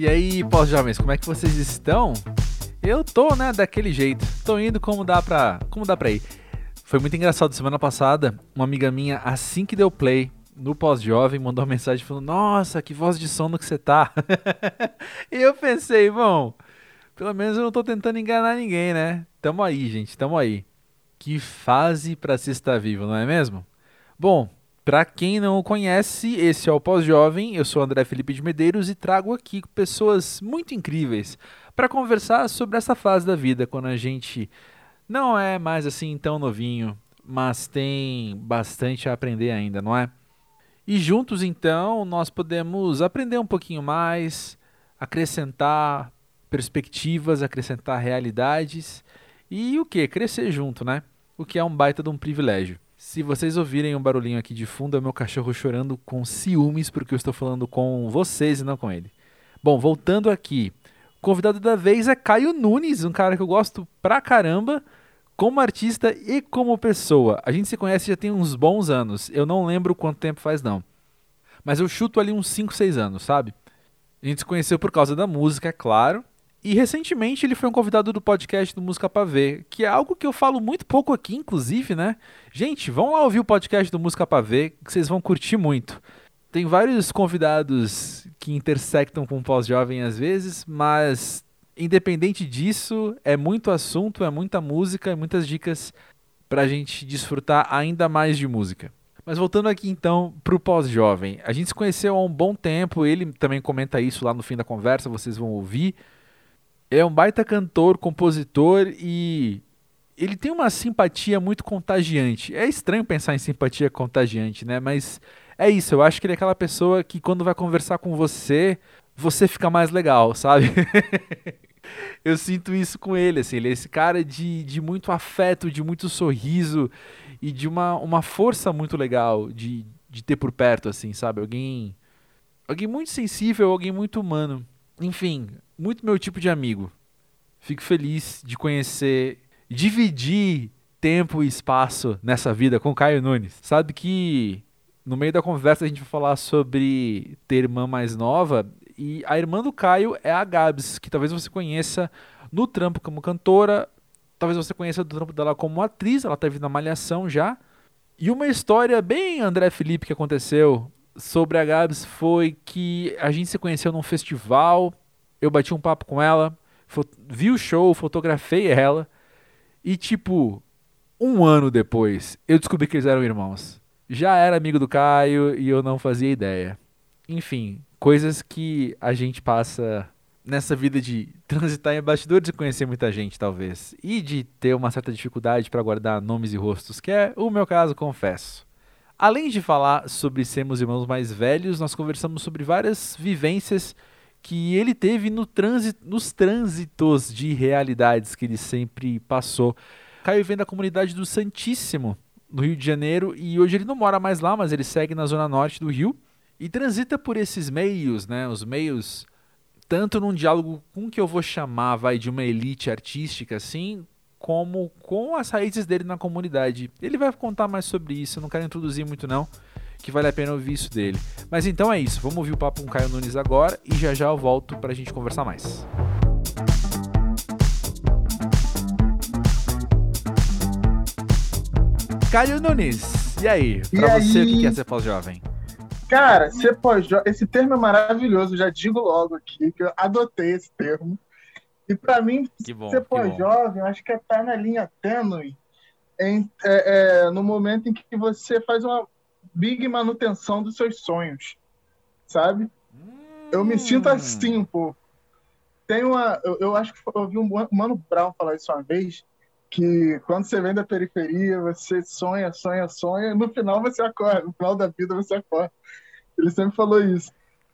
E aí, pós-jovens, como é que vocês estão? Eu tô, né, daquele jeito. Tô indo como dá pra, como dá pra ir. Foi muito engraçado. Semana passada, uma amiga minha, assim que deu play no pós-jovem, mandou uma mensagem falando: Nossa, que voz de sono que você tá. e eu pensei, bom, pelo menos eu não tô tentando enganar ninguém, né? Tamo aí, gente, tamo aí. Que fase para se estar vivo, não é mesmo? Bom, para quem não o conhece, esse é o Pós-Jovem. Eu sou André Felipe de Medeiros e trago aqui pessoas muito incríveis para conversar sobre essa fase da vida, quando a gente não é mais assim tão novinho, mas tem bastante a aprender ainda, não é? E juntos então nós podemos aprender um pouquinho mais, acrescentar perspectivas, acrescentar realidades e o que? Crescer junto, né? O que é um baita de um privilégio. Se vocês ouvirem um barulhinho aqui de fundo, é meu cachorro chorando com ciúmes porque eu estou falando com vocês e não com ele. Bom, voltando aqui. O convidado da vez é Caio Nunes, um cara que eu gosto pra caramba, como artista e como pessoa. A gente se conhece já tem uns bons anos. Eu não lembro quanto tempo faz, não. Mas eu chuto ali uns 5, 6 anos, sabe? A gente se conheceu por causa da música, é claro. E recentemente ele foi um convidado do podcast do Música Pra Ver, que é algo que eu falo muito pouco aqui, inclusive, né? Gente, vão lá ouvir o podcast do Música Pra Ver, que vocês vão curtir muito. Tem vários convidados que intersectam com o pós-jovem às vezes, mas independente disso, é muito assunto, é muita música, é muitas dicas pra gente desfrutar ainda mais de música. Mas voltando aqui então pro pós-jovem, a gente se conheceu há um bom tempo, ele também comenta isso lá no fim da conversa, vocês vão ouvir é um baita cantor, compositor e ele tem uma simpatia muito contagiante. É estranho pensar em simpatia contagiante, né? Mas é isso, eu acho que ele é aquela pessoa que quando vai conversar com você, você fica mais legal, sabe? eu sinto isso com ele, assim, ele é esse cara de, de muito afeto, de muito sorriso e de uma, uma força muito legal de, de ter por perto, assim, sabe? Alguém, alguém muito sensível, alguém muito humano. Enfim, muito meu tipo de amigo. Fico feliz de conhecer, dividir tempo e espaço nessa vida com Caio Nunes. Sabe que no meio da conversa a gente vai falar sobre ter irmã mais nova e a irmã do Caio é a Gabs, que talvez você conheça no trampo como cantora, talvez você conheça do trampo dela como atriz, ela teve na Malhação já. E uma história bem André Felipe que aconteceu sobre a Gabs foi que a gente se conheceu num festival, eu bati um papo com ela, vi o show, fotografei ela, e tipo, um ano depois, eu descobri que eles eram irmãos. Já era amigo do Caio e eu não fazia ideia. Enfim, coisas que a gente passa nessa vida de transitar em bastidores e conhecer muita gente, talvez. E de ter uma certa dificuldade para guardar nomes e rostos, que é o meu caso, confesso. Além de falar sobre sermos irmãos mais velhos, nós conversamos sobre várias vivências que ele teve no trânsito, nos trânsitos de realidades que ele sempre passou. Caio vem da comunidade do Santíssimo, no Rio de Janeiro, e hoje ele não mora mais lá, mas ele segue na zona norte do Rio e transita por esses meios, né, os meios tanto num diálogo com o que eu vou chamar vai de uma elite artística assim, como com as raízes dele na comunidade. Ele vai contar mais sobre isso, eu não quero introduzir muito não que vale a pena ouvir isso dele. Mas então é isso, vamos ouvir o papo com o Caio Nunes agora e já já eu volto pra gente conversar mais. Caio Nunes, e aí? Pra e você, aí? o que é ser pós-jovem? Cara, ser pós-jovem, esse termo é maravilhoso, já digo logo aqui que eu adotei esse termo. E para mim, bom, ser pós-jovem, acho que é estar na linha tênue em, é, é, no momento em que você faz uma big manutenção dos seus sonhos, sabe? Hum. Eu me sinto hum. assim um pouco. Tem uma, eu, eu acho que eu ouvi um Mano Brown falar isso uma vez, que quando você vem da periferia, você sonha, sonha, sonha, e no final você acorda, no final da vida você acorda. Ele sempre falou isso.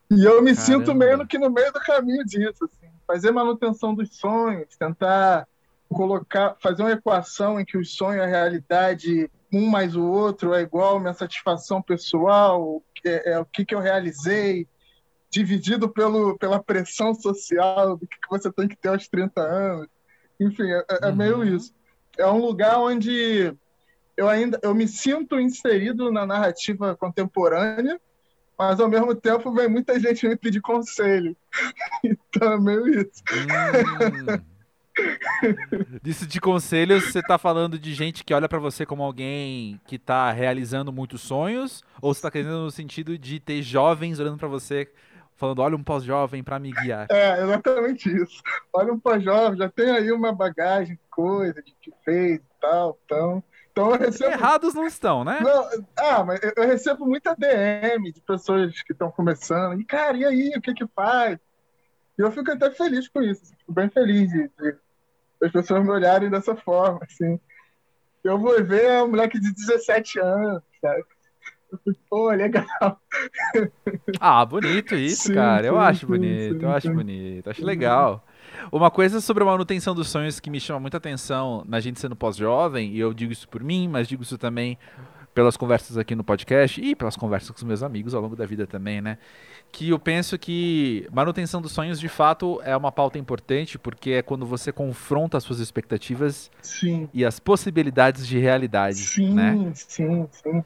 E eu me Caramba. sinto meio que no meio do caminho disso. Fazer manutenção dos sonhos, tentar colocar, fazer uma equação em que o sonho e a realidade um mais o outro é igual minha satisfação pessoal, é, é o que, que eu realizei, dividido pelo, pela pressão social do que, que você tem que ter aos 30 anos. Enfim, é, é uhum. meio isso. É um lugar onde eu ainda eu me sinto inserido na narrativa contemporânea, mas ao mesmo tempo vem muita gente me pedir conselho. então é meio isso. Hum. Disso de conselhos, você tá falando de gente que olha para você como alguém que tá realizando muitos sonhos? Ou você tá querendo no sentido de ter jovens olhando para você falando, olha um pós-jovem para me guiar? É, exatamente isso. Olha um pós-jovem, já tem aí uma bagagem, coisa de que fez e tal, então... Então recebo... Errados não estão, né? Não, ah, mas eu recebo muita DM de pessoas que estão começando. E, cara, e aí, o que que faz? E eu fico até feliz com isso. Fico bem feliz de, de as pessoas me olharem dessa forma, assim. Eu vou ver um moleque de 17 anos, sabe? Pô, legal. Ah, bonito isso, sim, cara. Sim, eu acho sim, bonito, eu acho bonito, acho legal. Uma coisa sobre a manutenção dos sonhos que me chama muita atenção na gente sendo pós-jovem, e eu digo isso por mim, mas digo isso também pelas conversas aqui no podcast e pelas conversas com os meus amigos ao longo da vida também, né? Que eu penso que manutenção dos sonhos de fato é uma pauta importante, porque é quando você confronta as suas expectativas sim. e as possibilidades de realidade. Sim, né? sim, sim.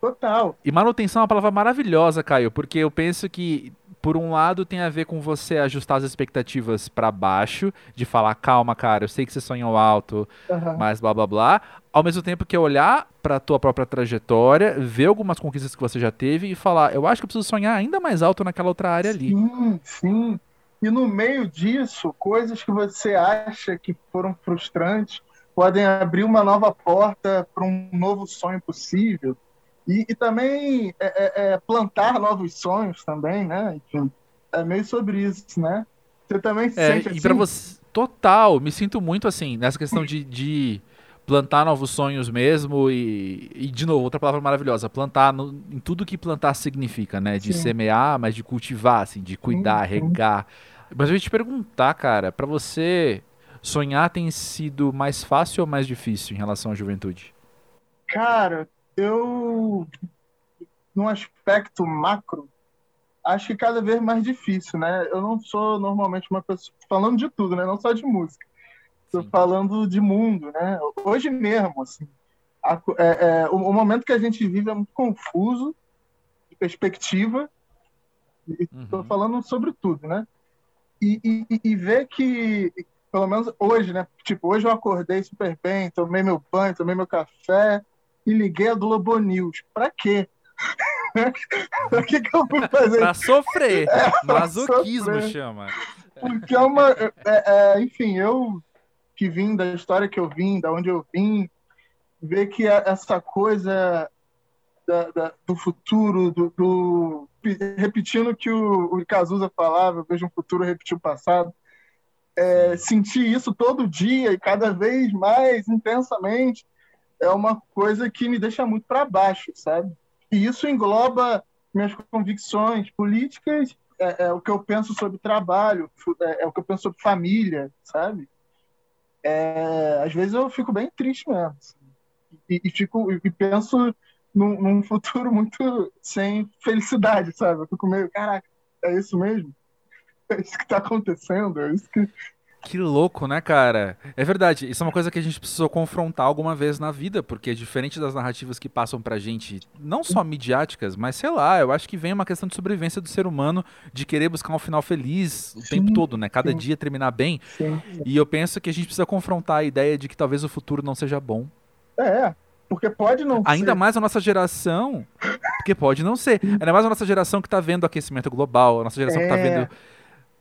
Total. E manutenção é uma palavra maravilhosa, Caio, porque eu penso que por um lado tem a ver com você ajustar as expectativas para baixo, de falar, calma, cara, eu sei que você sonhou alto, uhum. mas blá blá blá, ao mesmo tempo que olhar para tua própria trajetória, ver algumas conquistas que você já teve e falar, eu acho que eu preciso sonhar ainda mais alto naquela outra área ali. Sim, sim. E no meio disso, coisas que você acha que foram frustrantes podem abrir uma nova porta para um novo sonho possível. E, e também é, é, é, plantar novos sonhos também, né? Enfim, é meio sobre isso, né? Você também é, sente assim? E para você, total, me sinto muito assim, nessa questão de, de plantar novos sonhos mesmo e, e, de novo, outra palavra maravilhosa, plantar no, em tudo que plantar significa, né? De sim. semear, mas de cultivar, assim, de cuidar, sim. regar. Mas eu ia te perguntar, cara, para você, sonhar tem sido mais fácil ou mais difícil em relação à juventude? Cara, eu, num aspecto macro, acho que cada vez mais difícil, né? Eu não sou normalmente uma pessoa falando de tudo, né? Não só de música. Estou falando de mundo, né? Hoje mesmo, assim, a, é, é, o, o, momento que a gente vive é muito confuso de perspectiva. Estou uhum. falando sobre tudo, né? E, e, e ver que, pelo menos hoje, né? Tipo, hoje eu acordei super bem, tomei meu banho, tomei meu café, e liguei a Globo News. Pra quê? pra que, que eu fui fazer Pra sofrer. É, Masoquismo sofrer. chama. Porque é uma. É, é, enfim, eu que vim da história que eu vim, da onde eu vim, ver que essa coisa da, da, do futuro, do, do, repetindo o que o, o Cazuza falava, eu vejo um futuro repetir o passado. É, sentir isso todo dia e cada vez mais intensamente é uma coisa que me deixa muito para baixo, sabe? E isso engloba minhas convicções políticas, é, é, o que eu penso sobre trabalho, é, é, o que eu penso sobre família, sabe? É, às vezes eu fico bem triste mesmo. Assim, e, e, fico, e penso num, num, futuro muito sem felicidade, sabe? Eu fico meio, caraca, é isso mesmo? É isso que está acontecendo? É isso que, que louco, né, cara? É verdade, isso é uma coisa que a gente precisou confrontar alguma vez na vida, porque diferente das narrativas que passam pra gente, não só midiáticas, mas sei lá, eu acho que vem uma questão de sobrevivência do ser humano, de querer buscar um final feliz o sim, tempo todo, né? Cada sim. dia terminar bem. Sim. E eu penso que a gente precisa confrontar a ideia de que talvez o futuro não seja bom. É, porque pode não Ainda ser. mais a nossa geração, porque pode não ser. Ainda mais a nossa geração que tá vendo aquecimento global, a nossa geração é. que tá é. vendo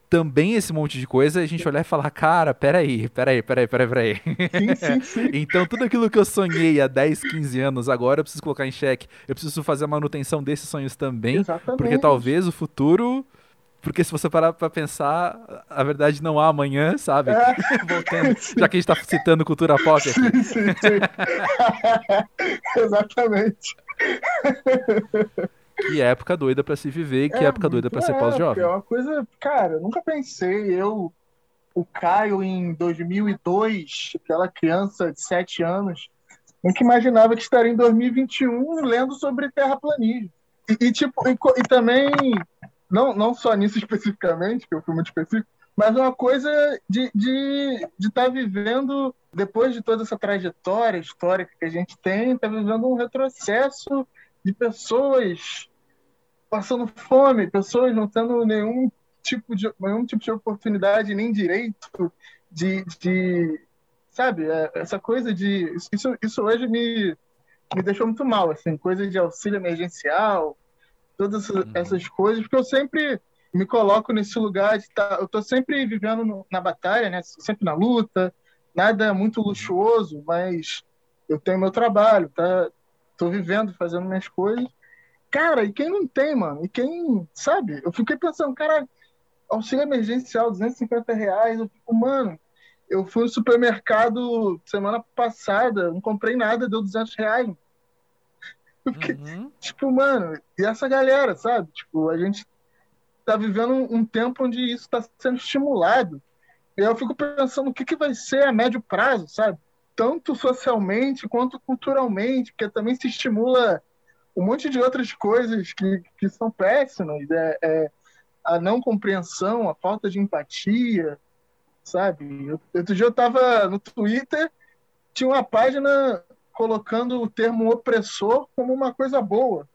também esse monte de coisa, a gente olhar e falar, cara, peraí, peraí, peraí, peraí, peraí. Sim, sim, sim. então tudo aquilo que eu sonhei há 10, 15 anos, agora eu preciso colocar em xeque. Eu preciso fazer a manutenção desses sonhos também. Exatamente. Porque talvez o futuro. Porque se você parar pra pensar, a verdade não há amanhã, sabe? É. Voltando, já que a gente tá citando cultura pop aqui. Sim, sim, sim. Exatamente. Que época doida para se viver que é, época doida para ser pós-jovem. É uma coisa, cara, eu nunca pensei. Eu, o Caio, em 2002, aquela criança de 7 anos, nunca imaginava que estaria em 2021 lendo sobre terraplanismo. E, e tipo, e, e, também, não, não só nisso especificamente, que eu fui muito específico, mas uma coisa de estar de, de tá vivendo, depois de toda essa trajetória histórica que a gente tem, tá vivendo um retrocesso de pessoas passando fome, pessoas não tendo nenhum tipo de, nenhum tipo de oportunidade, nem direito de, de sabe, é, essa coisa de. Isso, isso hoje me, me deixou muito mal, assim, coisa de auxílio emergencial, todas essas, uhum. essas coisas, porque eu sempre me coloco nesse lugar de tá, eu tô sempre vivendo no, na batalha, né? Sempre na luta, nada muito luxuoso, mas eu tenho meu trabalho, tá? Tô vivendo, fazendo minhas coisas. Cara, e quem não tem, mano? E quem, sabe? Eu fiquei pensando, cara, auxílio emergencial, 250 reais. Eu fico, mano, eu fui no supermercado semana passada, não comprei nada, deu 200 reais. Fiquei, uhum. Tipo, mano, e essa galera, sabe? Tipo, a gente tá vivendo um, tempo onde isso está sendo estimulado. E eu fico pensando o que, que vai ser a médio prazo, sabe? Tanto socialmente quanto culturalmente, porque também se estimula um monte de outras coisas que, que são péssimas. É, é a não compreensão, a falta de empatia, sabe? Outro dia eu estava no Twitter, tinha uma página colocando o termo opressor como uma coisa boa.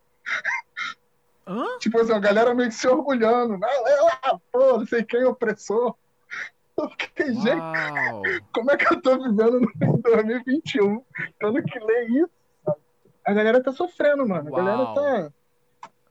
Hã? Tipo assim, a galera meio que se orgulhando. Lá, pô, não sei quem é opressor. Eu fiquei, gente, como é que eu tô vivendo em 2021? Tendo que ler isso? A galera tá sofrendo, mano. A Uau. galera tá.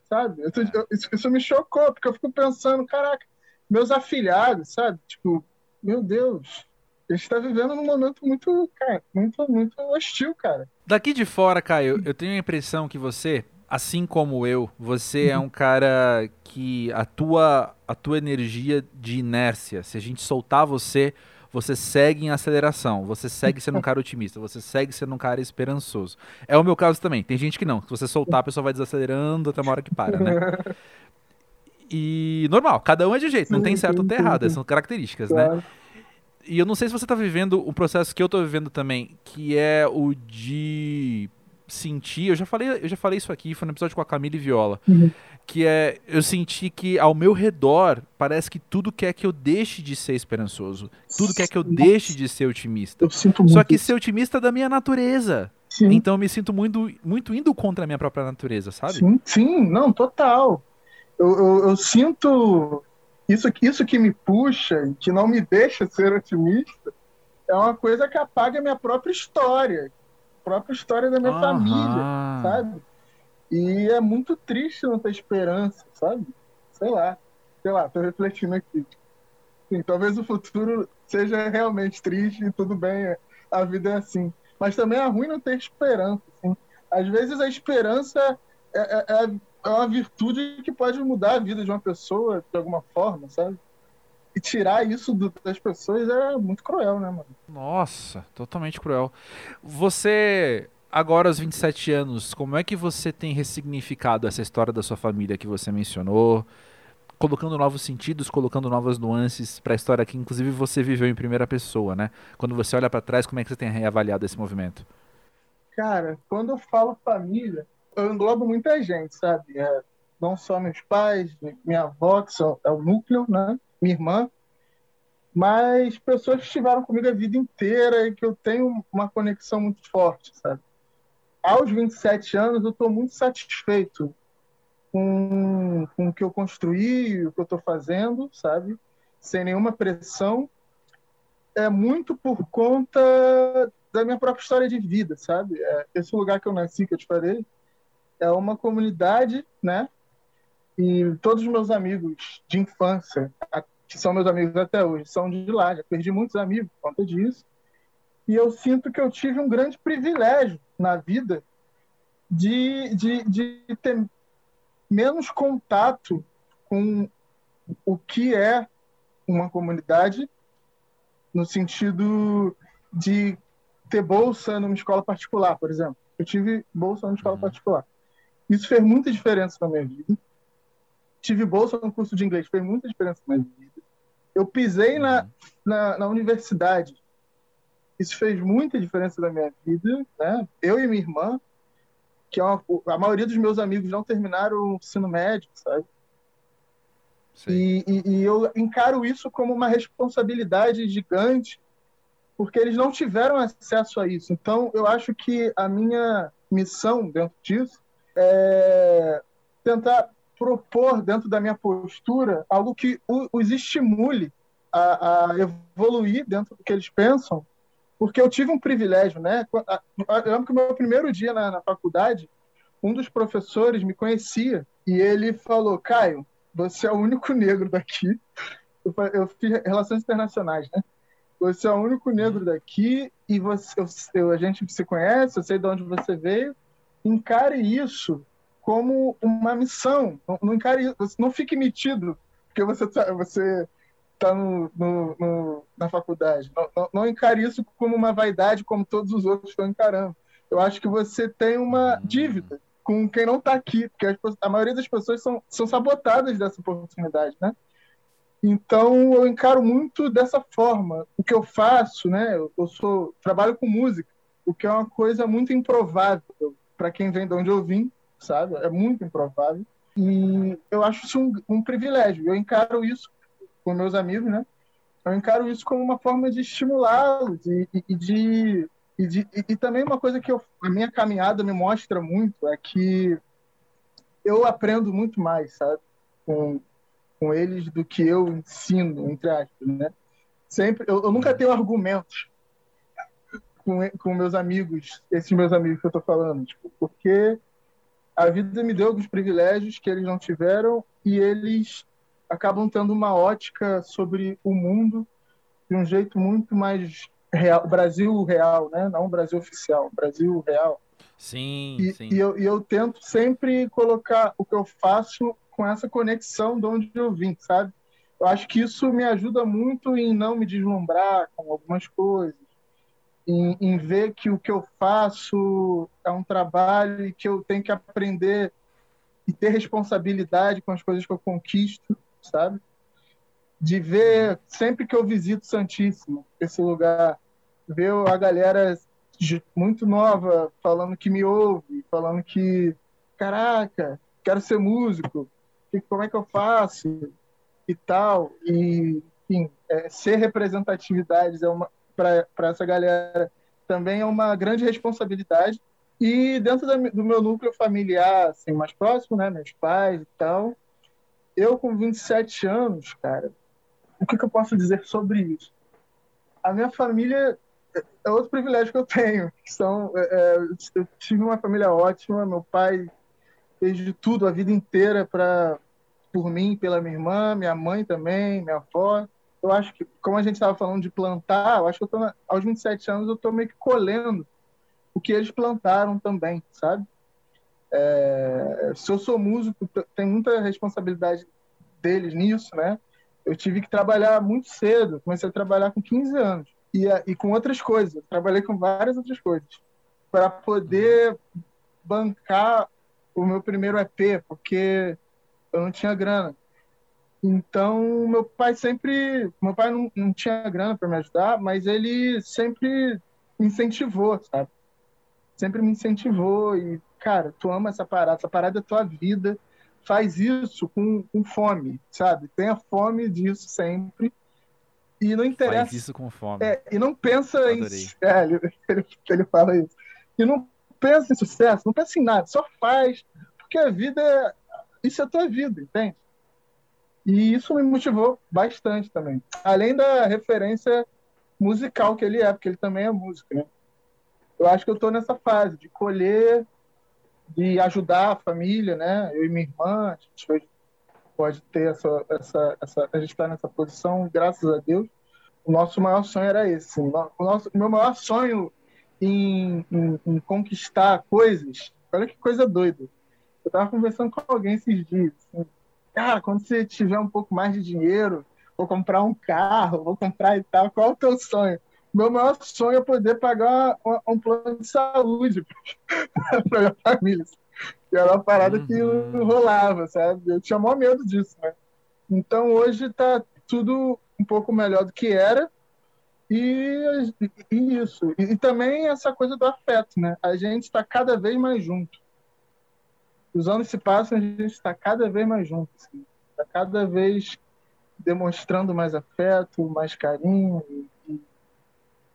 Sabe? Isso, isso me chocou, porque eu fico pensando, caraca, meus afilhados, sabe? Tipo, meu Deus, a gente tá vivendo num momento muito, cara, muito, muito hostil, cara. Daqui de fora, Caio, eu tenho a impressão que você assim como eu, você é um cara que a tua, a tua energia de inércia, se a gente soltar você, você segue em aceleração, você segue sendo um cara otimista, você segue sendo um cara esperançoso. É o meu caso também. Tem gente que não. Se você soltar, a pessoa vai desacelerando até uma hora que para, né? E normal, cada um é de jeito, não tem certo ou tem errado, são características, né? E eu não sei se você está vivendo um processo que eu estou vivendo também, que é o de senti, eu já falei, eu já falei isso aqui, foi no episódio com a Camila e Viola, uhum. Que é eu senti que ao meu redor parece que tudo quer que eu deixe de ser esperançoso, tudo quer que eu deixe de ser otimista. Só que ser otimista é da minha natureza. Sim. Então eu me sinto muito, muito indo contra a minha própria natureza, sabe? Sim, sim não, total. Eu, eu, eu sinto isso, isso que me puxa, que não me deixa ser otimista, é uma coisa que apaga a minha própria história, própria história da minha família, sabe? E é muito triste não ter esperança, sabe? Sei lá, sei lá, tô refletindo aqui. Sim, talvez o futuro seja realmente triste e tudo bem, a vida é assim. Mas também é ruim não ter esperança. Assim. Às vezes a esperança é, é, é, é uma virtude que pode mudar a vida de uma pessoa de alguma forma, sabe? E tirar isso do, das pessoas é muito cruel, né, mano? Nossa, totalmente cruel. Você, agora aos 27 anos, como é que você tem ressignificado essa história da sua família que você mencionou? Colocando novos sentidos, colocando novas nuances para a história que, inclusive, você viveu em primeira pessoa, né? Quando você olha para trás, como é que você tem reavaliado esse movimento? Cara, quando eu falo família, eu englobo muita gente, sabe? É, não só meus pais, minha avó, que são, é o núcleo, né? minha irmã, mas pessoas que estiveram comigo a vida inteira e que eu tenho uma conexão muito forte, sabe? Aos 27 anos, eu estou muito satisfeito com, com o que eu construí, o que eu estou fazendo, sabe? Sem nenhuma pressão. É muito por conta da minha própria história de vida, sabe? É, esse lugar que eu nasci, que eu te falei, é uma comunidade, né? E todos os meus amigos de infância, que são meus amigos até hoje, são de lá. Já perdi muitos amigos por conta disso. E eu sinto que eu tive um grande privilégio na vida de, de, de ter menos contato com o que é uma comunidade, no sentido de ter bolsa numa escola particular, por exemplo. Eu tive bolsa numa escola uhum. particular. Isso fez muita diferença na minha vida. Tive bolsa no curso de inglês, fez muita diferença na minha vida. Eu pisei na, uhum. na, na, universidade. Isso fez muita diferença na minha vida. Né? Eu e minha irmã, que é uma, a maioria dos meus amigos não terminaram o ensino médio, sabe? E, e, e, eu encaro isso como uma responsabilidade gigante, porque eles não tiveram acesso a isso. Então, eu acho que a minha missão dentro disso é tentar propor dentro da minha postura algo que os estimule a, a, evoluir dentro do que eles pensam, porque eu tive um privilégio, né? Eu lembro que o meu primeiro dia na, na faculdade, um dos professores me conhecia e ele falou: Caio, você é o único negro daqui. Eu, eu fiz relações internacionais, né? Você é o único negro daqui e você, eu, a gente se conhece, eu sei de onde você veio. Encare isso como uma missão. Não, não encare, não fique metido porque você tá, você está no, no, no, na faculdade. Não, não, não, encare isso como uma vaidade, como todos os outros estão encarando. Eu acho que você tem uma hum. dívida com quem não está aqui, porque as, a maioria das pessoas são, são sabotadas dessa oportunidade, né? Então eu encaro muito dessa forma. O que eu faço, né? Eu, eu sou trabalho com música, o que é uma coisa muito improvável para quem vem de onde eu vim, sabe? É muito improvável. E eu acho isso um, um privilégio. Eu encaro isso com meus amigos, né? Eu encaro isso como uma forma de estimulá-los e, e, e, de, e, de, e, também uma coisa que eu, a minha caminhada me mostra muito é que eu aprendo muito mais, sabe? Com, com eles do que eu ensino, entre aspas, né? Sempre, eu, eu nunca tenho argumentos com, com meus amigos, esses meus amigos que eu tô falando, tipo, porque a vida me deu alguns privilégios que eles não tiveram e eles acabam tendo uma ótica sobre o mundo de um jeito muito mais real, Brasil real, né? Não Brasil oficial, Brasil real. Sim, e, sim. E eu, e eu tento sempre colocar o que eu faço com essa conexão de onde eu vim, sabe? Eu acho que isso me ajuda muito em não me deslumbrar com algumas coisas, em, em ver que o que eu faço é um trabalho e que eu tenho que aprender e ter responsabilidade com as coisas que eu conquisto sabe? De ver, sempre que eu visito Santíssimo, esse lugar, ver a galera muito nova falando que me ouve, falando que, caraca, quero ser músico, como é que eu faço e tal. E, enfim, é, ser representatividade é uma para essa galera também é uma grande responsabilidade. E dentro da, do meu núcleo familiar, assim, mais próximo, né, meus pais e tal, eu com 27 anos, cara, o que, que eu posso dizer sobre isso? A minha família é outro privilégio que eu tenho. São, é, é, eu tive uma família ótima, meu pai fez de tudo a vida inteira para por mim, pela minha irmã, minha mãe também, minha avó. Eu acho que, como a gente estava falando de plantar, eu acho que eu tô aos 27 anos eu estou meio que colhendo o que eles plantaram também, sabe? É, se eu sou músico, tem muita responsabilidade deles nisso, né? Eu tive que trabalhar muito cedo, comecei a trabalhar com 15 anos e, e com outras coisas. Trabalhei com várias outras coisas para poder bancar o meu primeiro EP, porque eu não tinha grana. Então, meu pai sempre. Meu pai não, não tinha grana para me ajudar, mas ele sempre incentivou, sabe? Sempre me incentivou e cara, tu ama essa parada, essa parada é tua vida, faz isso com, com fome, sabe? Tenha fome disso sempre. E não interessa. Faz isso com fome. É, e não pensa Adorei. em. É, ele, ele, fala isso. E não pensa em sucesso, não pensa em nada, só faz, porque a vida é. Isso é tua vida, entende? E isso me motivou bastante também. Além da referência musical que ele é, porque ele também é músico, né? Eu acho que eu estou nessa fase de colher de ajudar a família, né? Eu e minha irmã, a gente pode ter essa, essa, essa a gente está nessa posição, graças a Deus. O nosso maior sonho era esse. O nosso, o meu maior sonho em, em, em conquistar coisas. Olha que coisa doida. Eu estava conversando com alguém esses dias. Assim, cara, quando você tiver um pouco mais de dinheiro, vou comprar um carro, vou comprar e tal. Qual é o teu sonho? Meu maior sonho é poder pagar um, um plano de saúde para minha família. Que era uma parada uhum. que rolava, sabe? Eu tinha maior medo disso, né? Então hoje está tudo um pouco melhor do que era. E, e isso. E, e, também essa coisa do afeto, né? A gente está cada vez mais junto. Os anos se passam, a gente está cada vez mais junto. Está assim. Tá cada vez demonstrando mais afeto, mais carinho,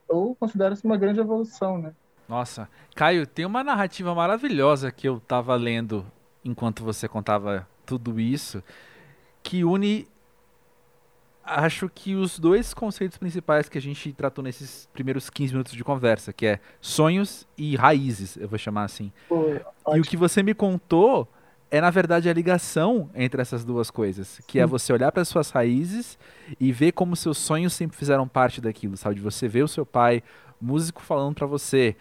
eu considero isso uma grande evolução, né? Nossa, Caio, tem uma narrativa maravilhosa que eu tava lendo enquanto você contava tudo isso, que une acho que os dois conceitos principais que a gente tratou nesses primeiros 15 minutos de conversa, que é sonhos e raízes, eu vou chamar assim. Pô, e o que você me contou é na verdade a ligação entre essas duas coisas, que é Sim. é você olhar para as suas raízes e ver como seus sonhos sempre fizeram parte daquilo, sabe? De você ver o seu pai músico falando para você,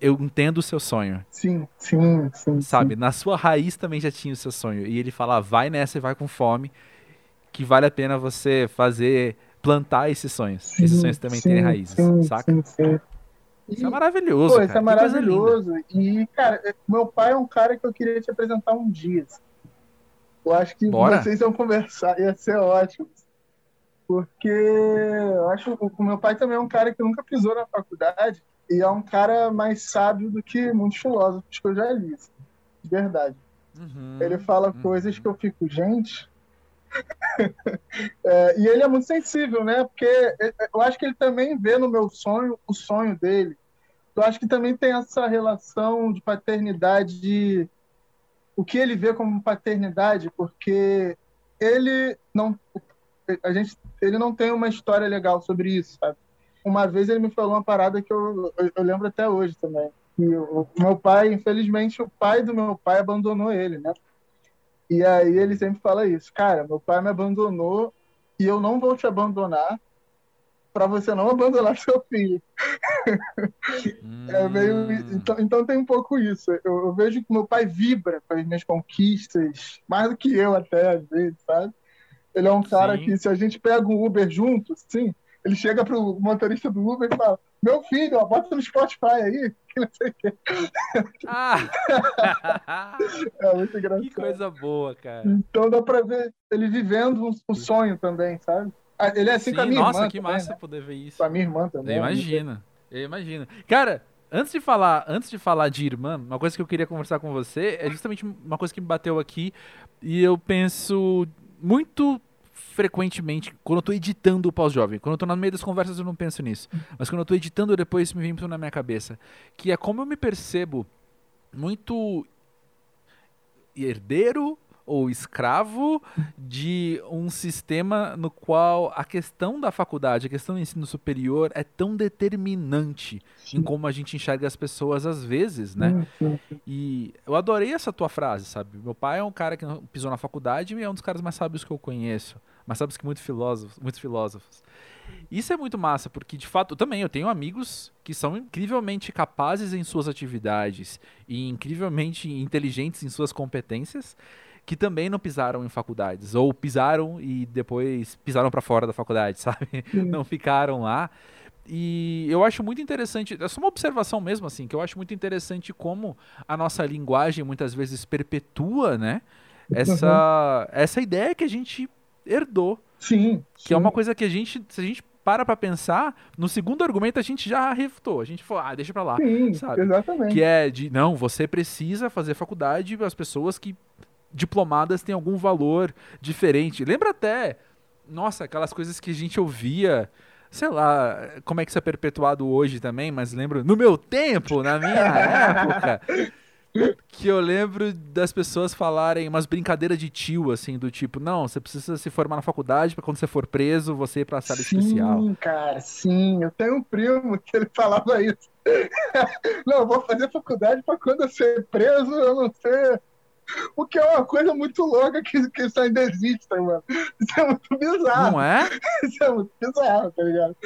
eu entendo o seu sonho. Sim, sim, sim. Sabe? Sim. Na sua raiz também já tinha o seu sonho. E ele fala, vai nessa e vai com fome, que vale a pena você fazer, plantar esses sonhos. Sim, esses sonhos também têm raízes, sim, saca? Sim, sim. Isso é maravilhoso. Pô, isso é maravilhoso. E, cara, meu pai é um cara que eu queria te apresentar um dia. Eu acho que Bora. vocês vão conversar, ia ser ótimo. Porque eu acho que o meu pai também é um cara que nunca pisou na faculdade e é um cara mais sábio do que muitos filósofos que eu já li. Assim, de verdade. Uhum, ele fala uhum. coisas que eu fico, gente. é, e ele é muito sensível, né? Porque eu acho que ele também vê no meu sonho o sonho dele. Eu acho que também tem essa relação de paternidade, de o que ele vê como paternidade, porque ele não, a gente, ele não tem uma história legal sobre isso, sabe? Uma vez ele me falou uma parada que eu, eu, eu lembro até hoje também. Que o meu pai, infelizmente, o pai do meu pai abandonou ele, né? E aí ele sempre fala isso, cara, meu pai me abandonou e eu não vou te abandonar para você não abandonar seu filho. Hum. é meio, então, então tem um pouco isso. Eu, eu, vejo que meu pai vibra com as minhas conquistas, mais do que eu até, às vezes, sabe? Ele é um cara sim. que, se a gente pega um Uber junto, sim, ele chega pro motorista do Uber e fala: Meu filho, ó, bota no Spotify aí, não sei o quê. Ah! é muito engraçado. Que coisa boa, cara. Então dá pra ver ele vivendo o sonho também, sabe? Ah, ele é assim Sim, com a minha nossa, irmã. Nossa, que também, massa né? poder ver isso. Com a minha irmã também. Eu imagino. Eu imagino. Cara, antes de falar, antes de falar de irmã, uma coisa que eu queria conversar com você é justamente uma coisa que me bateu aqui e eu penso muito frequentemente, quando eu tô editando o pós-jovem, quando eu tô no meio das conversas eu não penso nisso, mas quando eu tô editando depois me vem na minha cabeça, que é como eu me percebo muito herdeiro ou escravo de um sistema no qual a questão da faculdade, a questão do ensino superior é tão determinante Sim. em como a gente enxerga as pessoas às vezes, né? E eu adorei essa tua frase, sabe? Meu pai é um cara que pisou na faculdade e é um dos caras mais sábios que eu conheço, mais sábios que muitos filósofos, muitos filósofos. Isso é muito massa, porque de fato também eu tenho amigos que são incrivelmente capazes em suas atividades e incrivelmente inteligentes em suas competências, que também não pisaram em faculdades, ou pisaram e depois pisaram para fora da faculdade, sabe? Sim. Não ficaram lá. E eu acho muito interessante, é só uma observação mesmo, assim, que eu acho muito interessante como a nossa linguagem muitas vezes perpetua, né? Essa, uhum. essa ideia que a gente herdou. Sim. Que sim. é uma coisa que a gente, se a gente para pra pensar, no segundo argumento a gente já refutou. A gente falou, ah, deixa pra lá. Sim, sabe? exatamente. Que é de, não, você precisa fazer faculdade, as pessoas que diplomadas têm algum valor diferente. Lembra até, nossa, aquelas coisas que a gente ouvia, sei lá, como é que isso é perpetuado hoje também, mas lembro, no meu tempo, na minha época, que eu lembro das pessoas falarem umas brincadeiras de tio, assim, do tipo, não, você precisa se formar na faculdade para quando você for preso, você ir pra sala sim, especial. Sim, cara, sim. Eu tenho um primo que ele falava isso. não, vou fazer faculdade para quando eu ser preso, eu não ser o que é uma coisa muito louca que, que isso ainda existe, tá, mano? Isso é muito bizarro. Não é? Isso é muito bizarro, tá ligado?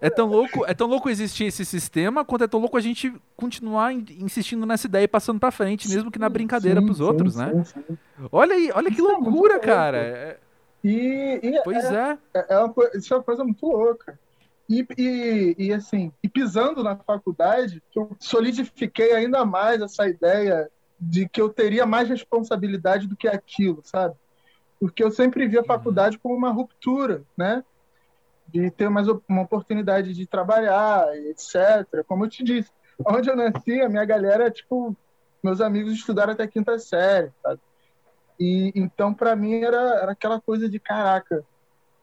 É tão louco, é tão louco existir esse sistema, quanto é tão louco a gente continuar insistindo nessa ideia e passando para frente, mesmo que na brincadeira pros sim, outros, sim, né? Sim, olha aí, olha que isso é loucura, é cara. É... E, e, pois é. é. é uma, isso é uma coisa muito louca. E, e, e, assim, e pisando na faculdade, eu solidifiquei ainda mais essa ideia de que eu teria mais responsabilidade do que aquilo, sabe? Porque eu sempre vi a uhum. faculdade como uma ruptura, né? De ter mais uma oportunidade de trabalhar, etc. Como eu te disse, onde eu nasci, a minha galera, tipo, meus amigos estudaram até quinta série, sabe? E então, para mim, era, era aquela coisa de caraca.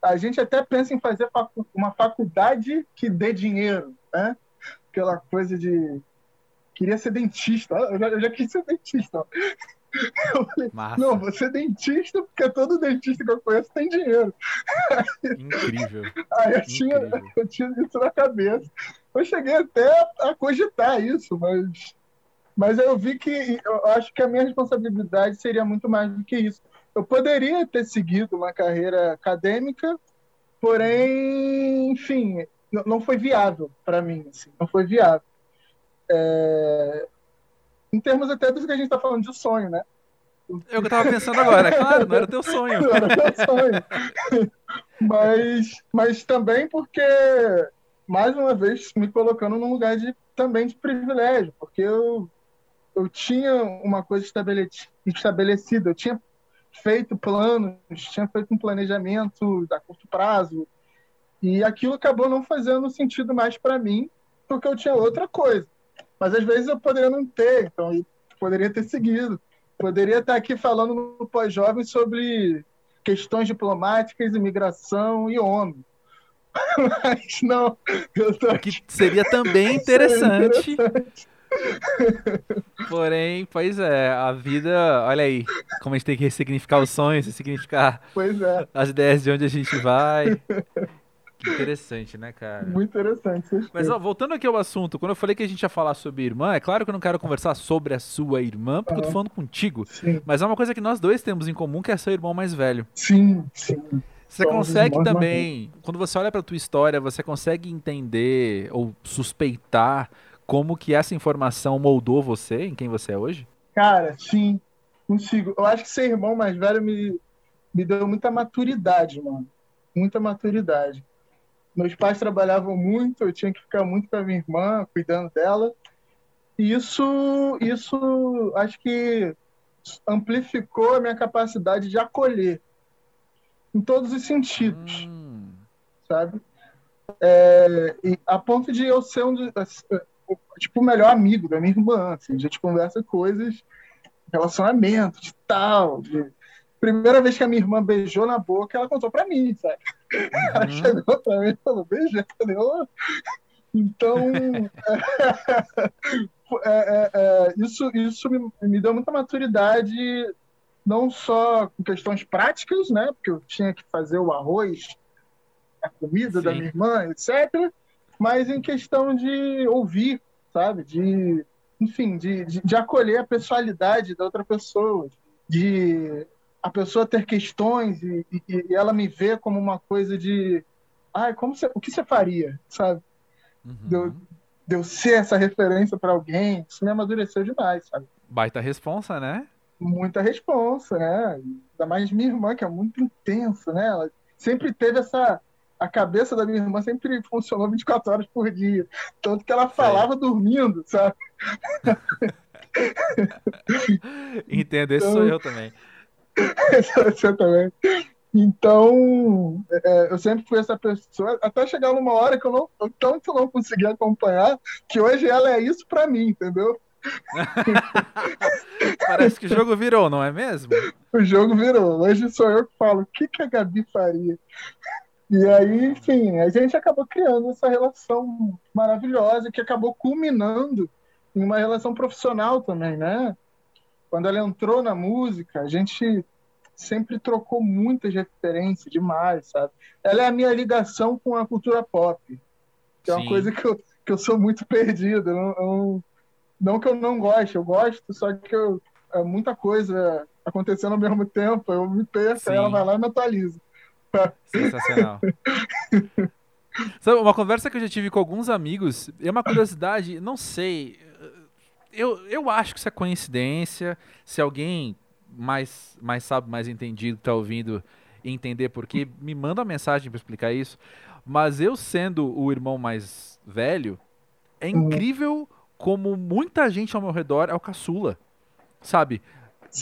A gente até pensa em fazer facu uma faculdade que dê dinheiro, né? Aquela coisa de queria ser dentista. Eu já, eu já quis ser dentista. Eu falei, Massa. não, você é dentista, porque todo dentista que eu conheço tem dinheiro. Incrível. Aí eu, Incrível. Tinha, eu tinha isso na cabeça. Eu cheguei até a cogitar isso, mas, mas eu vi que eu acho que a minha responsabilidade seria muito mais do que isso. Eu poderia ter seguido uma carreira acadêmica, porém, enfim, não foi viável para mim, assim, não foi viável. É, em termos até do que a gente está falando de sonho, né? É eu estava pensando agora, claro, não era teu sonho. Não era teu sonho. mas, mas também porque, mais uma vez, me colocando num lugar de, também de privilégio, porque eu, eu tinha uma coisa estabelecida, eu tinha feito planos, tinha feito um planejamento a curto prazo, e aquilo acabou não fazendo sentido mais para mim, porque eu tinha outra coisa. Mas às vezes eu poderia não ter, então eu poderia ter seguido. Poderia estar aqui falando no pós-jovem sobre questões diplomáticas, imigração e ONU. Mas não, eu tô aqui. Que seria também interessante. Seria interessante. Porém, pois é, a vida, olha aí, como a gente tem que ressignificar os sonhos, ressignificar é. as ideias de onde a gente vai. Que interessante, né, cara? Muito interessante. Mas ó, voltando aqui ao assunto, quando eu falei que a gente ia falar sobre irmã, é claro que eu não quero conversar sobre a sua irmã, porque eu tô falando contigo. Sim. Mas é uma coisa que nós dois temos em comum, que é seu irmão mais velho. Sim, sim. Você consegue também, quando você olha para tua história, você consegue entender ou suspeitar como que essa informação moldou você em quem você é hoje? Cara, sim, consigo. Eu acho que ser irmão mais velho me, me deu muita maturidade, mano. Muita maturidade. Meus pais trabalhavam muito, eu tinha que ficar muito com a minha irmã, cuidando dela. E isso, isso acho que amplificou a minha capacidade de acolher em todos os sentidos, hum. sabe? É, a ponto de eu ser um tipo o melhor amigo da minha irmã, assim, a gente conversa coisas, relacionamento, de tal, de primeira vez que a minha irmã beijou na boca, ela contou pra mim, sabe? Uhum. Ela chegou pra mim e falou, beijou. Então, é, é, é, isso, isso me, me deu muita maturidade, não só com questões práticas, né? Porque eu tinha que fazer o arroz, a comida Sim. da minha irmã, etc. Mas em questão de ouvir, sabe? De, enfim, de, de, de acolher a personalidade da outra pessoa, de a pessoa ter questões e, e, e, ela me ver como uma coisa de ai, como você, o que você faria, sabe? Uhum. De, eu, de, eu, ser essa referência para alguém, isso me amadureceu demais, sabe? Baita responsa, né? Muita responsa, né? Ainda mais minha irmã, que é muito intensa, né? Ela sempre teve essa. A cabeça da minha irmã sempre funcionou 24 horas por dia. Tanto que ela falava Sei. dormindo, sabe? Entendo, esse então, sou eu também. Também. Então, é, eu sempre fui essa pessoa, até chegar numa hora que eu não, eu tanto não consegui acompanhar, que hoje ela é isso para mim, entendeu? Parece que o jogo virou, não é mesmo? O jogo virou. Hoje sou eu que falo, o que, que a Gabi faria? E aí, enfim, a gente acabou criando essa relação maravilhosa que acabou culminando em uma relação profissional também, né? Quando ela entrou na música, a gente sempre trocou muitas referências demais, sabe? Ela é a minha ligação com a cultura pop, que é uma coisa que eu, que eu sou muito perdido. Não, não, não, que eu não goste, eu gosto, só que eu, é muita coisa acontecendo ao mesmo tempo, eu me perco, ela vai lá e me atualiza. Sensacional. Sabe, uma conversa que eu já tive com alguns amigos, é uma curiosidade, não sei, eu, eu acho que isso é coincidência. Se alguém mais, mais sabe, mais entendido, está ouvindo entender por quê, me manda uma mensagem para explicar isso. Mas eu sendo o irmão mais velho, é uhum. incrível como muita gente ao meu redor é o caçula. Sabe?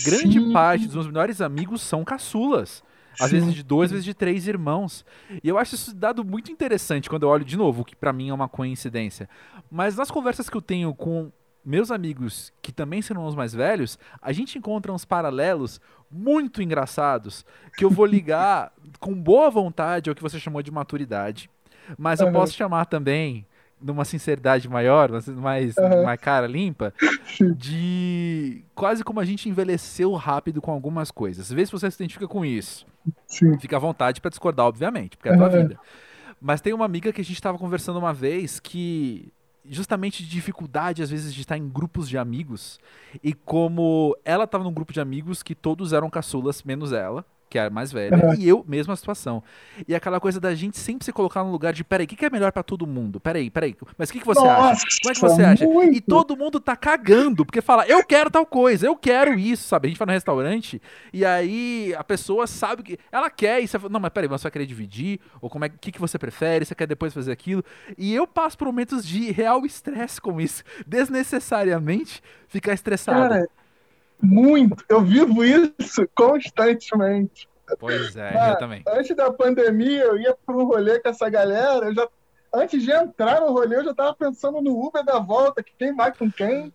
Grande Sim. parte dos meus melhores amigos são caçulas. Às Sim. vezes de dois, às vezes de três irmãos. E eu acho isso dado muito interessante quando eu olho de novo, que para mim é uma coincidência. Mas nas conversas que eu tenho com meus amigos que também serão os mais velhos, a gente encontra uns paralelos muito engraçados que eu vou ligar com boa vontade ao que você chamou de maturidade. Mas eu posso chamar também numa sinceridade maior, mais, uhum. mais cara limpa, de quase como a gente envelheceu rápido com algumas coisas. Vê se você se identifica com isso. Sim. Fica à vontade para discordar, obviamente, porque é a tua uhum. vida. Mas tem uma amiga que a gente estava conversando uma vez que justamente de dificuldade às vezes de estar em grupos de amigos e como ela estava num grupo de amigos que todos eram caçulas menos ela que é a mais velha, uhum. e eu, mesma situação. E aquela coisa da gente sempre se colocar no lugar de, peraí, o que, que é melhor para todo mundo? Peraí, peraí, mas o que, que você Nossa, acha? Como é que você acha? Muito. E todo mundo tá cagando, porque fala, eu quero tal coisa, eu quero isso, sabe? A gente vai no restaurante, e aí a pessoa sabe que ela quer, e você fala, não, mas peraí, você vai querer dividir? Ou como é que, que você prefere? Você quer depois fazer aquilo? E eu passo por momentos de real estresse com isso, desnecessariamente ficar estressado. Cara, muito. Eu vivo isso constantemente. Pois é, ah, eu também. Antes da pandemia, eu ia para um rolê com essa galera. Eu já, antes de entrar no rolê, eu já estava pensando no Uber da volta, que quem vai com quem.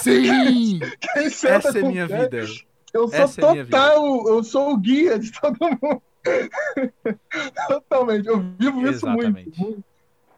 Sim! quem Essa é minha quem. vida. Eu sou Essa é total, é eu sou o guia de todo mundo. Totalmente. Eu vivo Exatamente. isso muito,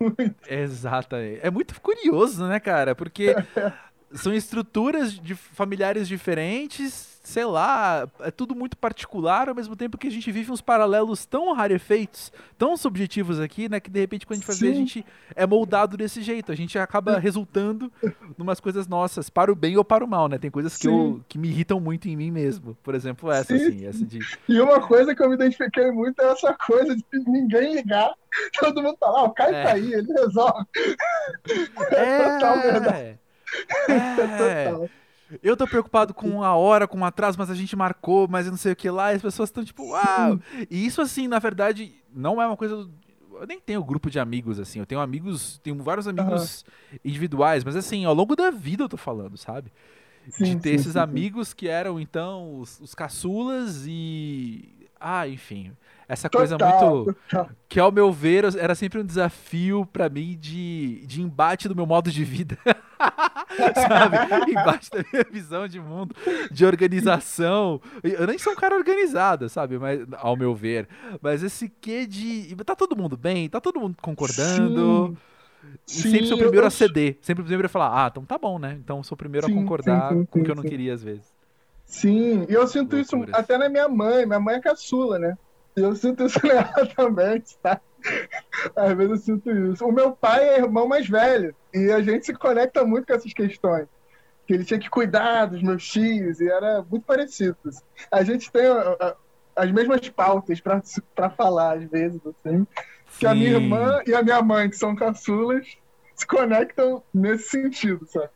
muito, muito. Exatamente. É muito curioso, né, cara? Porque são estruturas de familiares diferentes, sei lá, é tudo muito particular, ao mesmo tempo que a gente vive uns paralelos tão rarefeitos, tão subjetivos aqui, né, que de repente quando a gente vai ver, a gente é moldado desse jeito, a gente acaba resultando numas coisas nossas, para o bem ou para o mal, né? Tem coisas que, eu, que me irritam muito em mim mesmo, por exemplo, essa, Sim. assim, essa de... E uma coisa que eu me identifiquei muito é essa coisa de ninguém ligar, todo mundo tá lá, o Caio é. tá aí, ele resolve. É, é total verdade. É. Eu tô preocupado com a hora, com o atraso, mas a gente marcou, mas eu não sei o que lá, e as pessoas estão tipo, uau! E isso, assim, na verdade, não é uma coisa. Eu nem tenho grupo de amigos, assim. Eu tenho amigos, tenho vários amigos uhum. individuais, mas assim, ao longo da vida eu tô falando, sabe? Sim, de ter sim, esses sim, amigos que eram, então, os, os caçulas e. Ah, enfim essa coisa muito. Total. Que, ao meu ver, era sempre um desafio para mim de, de embate do meu modo de vida. Sabe? Embate da minha visão de mundo, de organização. Eu nem sou um cara organizado, sabe? Mas, ao meu ver. Mas esse quê de. Tá todo mundo bem? Tá todo mundo concordando? Sim. E sim, sempre sou o primeiro eu... a ceder. Sempre o primeiro a falar, ah, então tá bom, né? Então sou o primeiro sim, a concordar sim, com o que eu não queria às vezes. Sim, e eu sinto Loucuras. isso até na minha mãe. Minha mãe é caçula, né? eu sinto isso nela também, tá? Às vezes eu sinto isso. O meu pai é irmão mais velho e a gente se conecta muito com essas questões. Que ele tinha que cuidar dos meus tios e era muito parecido. A gente tem as mesmas pautas para falar, às vezes, assim. Sim. Que a minha irmã e a minha mãe, que são caçulas, se conectam nesse sentido, sabe?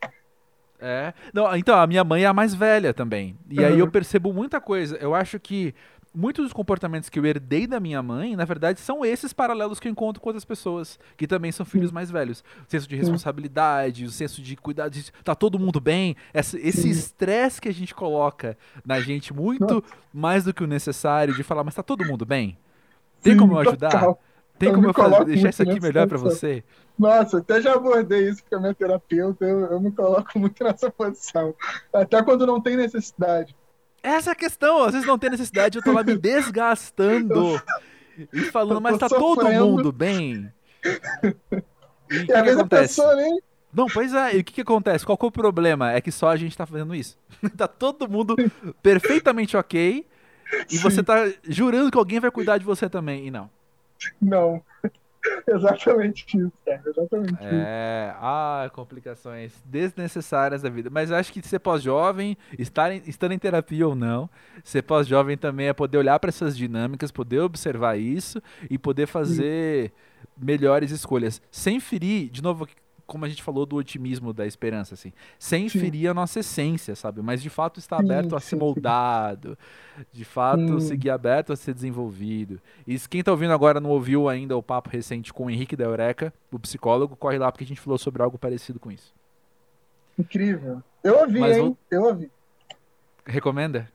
É. Não, então, a minha mãe é a mais velha também. E uhum. aí eu percebo muita coisa. Eu acho que muitos dos comportamentos que eu herdei da minha mãe, na verdade, são esses paralelos que eu encontro com outras pessoas, que também são filhos mais velhos. O senso de responsabilidade, o senso de cuidar de tá todo mundo bem, esse estresse que a gente coloca na gente muito mais do que o necessário de falar, mas tá todo mundo bem? Tem como eu ajudar? Tem como eu fazer, deixar isso aqui melhor para você? Nossa, até já abordei isso com a minha terapeuta, eu, eu me coloco muito nessa posição. Até quando não tem necessidade. Essa é a questão. Às vezes não tem necessidade, eu tô lá me desgastando e falando, mas tá todo mundo bem. E o que, que acontece? Nem... Não, pois é, e o que, que acontece? Qual que é o problema? É que só a gente tá fazendo isso. tá todo mundo perfeitamente ok e Sim. você tá jurando que alguém vai cuidar de você também, e não. Não. Exatamente isso, cara. Exatamente é... isso. Ah, complicações desnecessárias da vida. Mas acho que ser pós-jovem, estar em, estando em terapia ou não, ser pós-jovem também é poder olhar para essas dinâmicas, poder observar isso e poder fazer Sim. melhores escolhas. Sem ferir, de novo, como a gente falou do otimismo, da esperança, assim, sem sim. ferir a nossa essência, sabe? Mas de fato estar aberto sim, a ser moldado, de fato seguir aberto a ser desenvolvido. E se quem tá ouvindo agora não ouviu ainda o papo recente com o Henrique da Eureka, o psicólogo, corre lá porque a gente falou sobre algo parecido com isso. Incrível. Eu ouvi, Mas hein? Eu ouvi. Recomenda?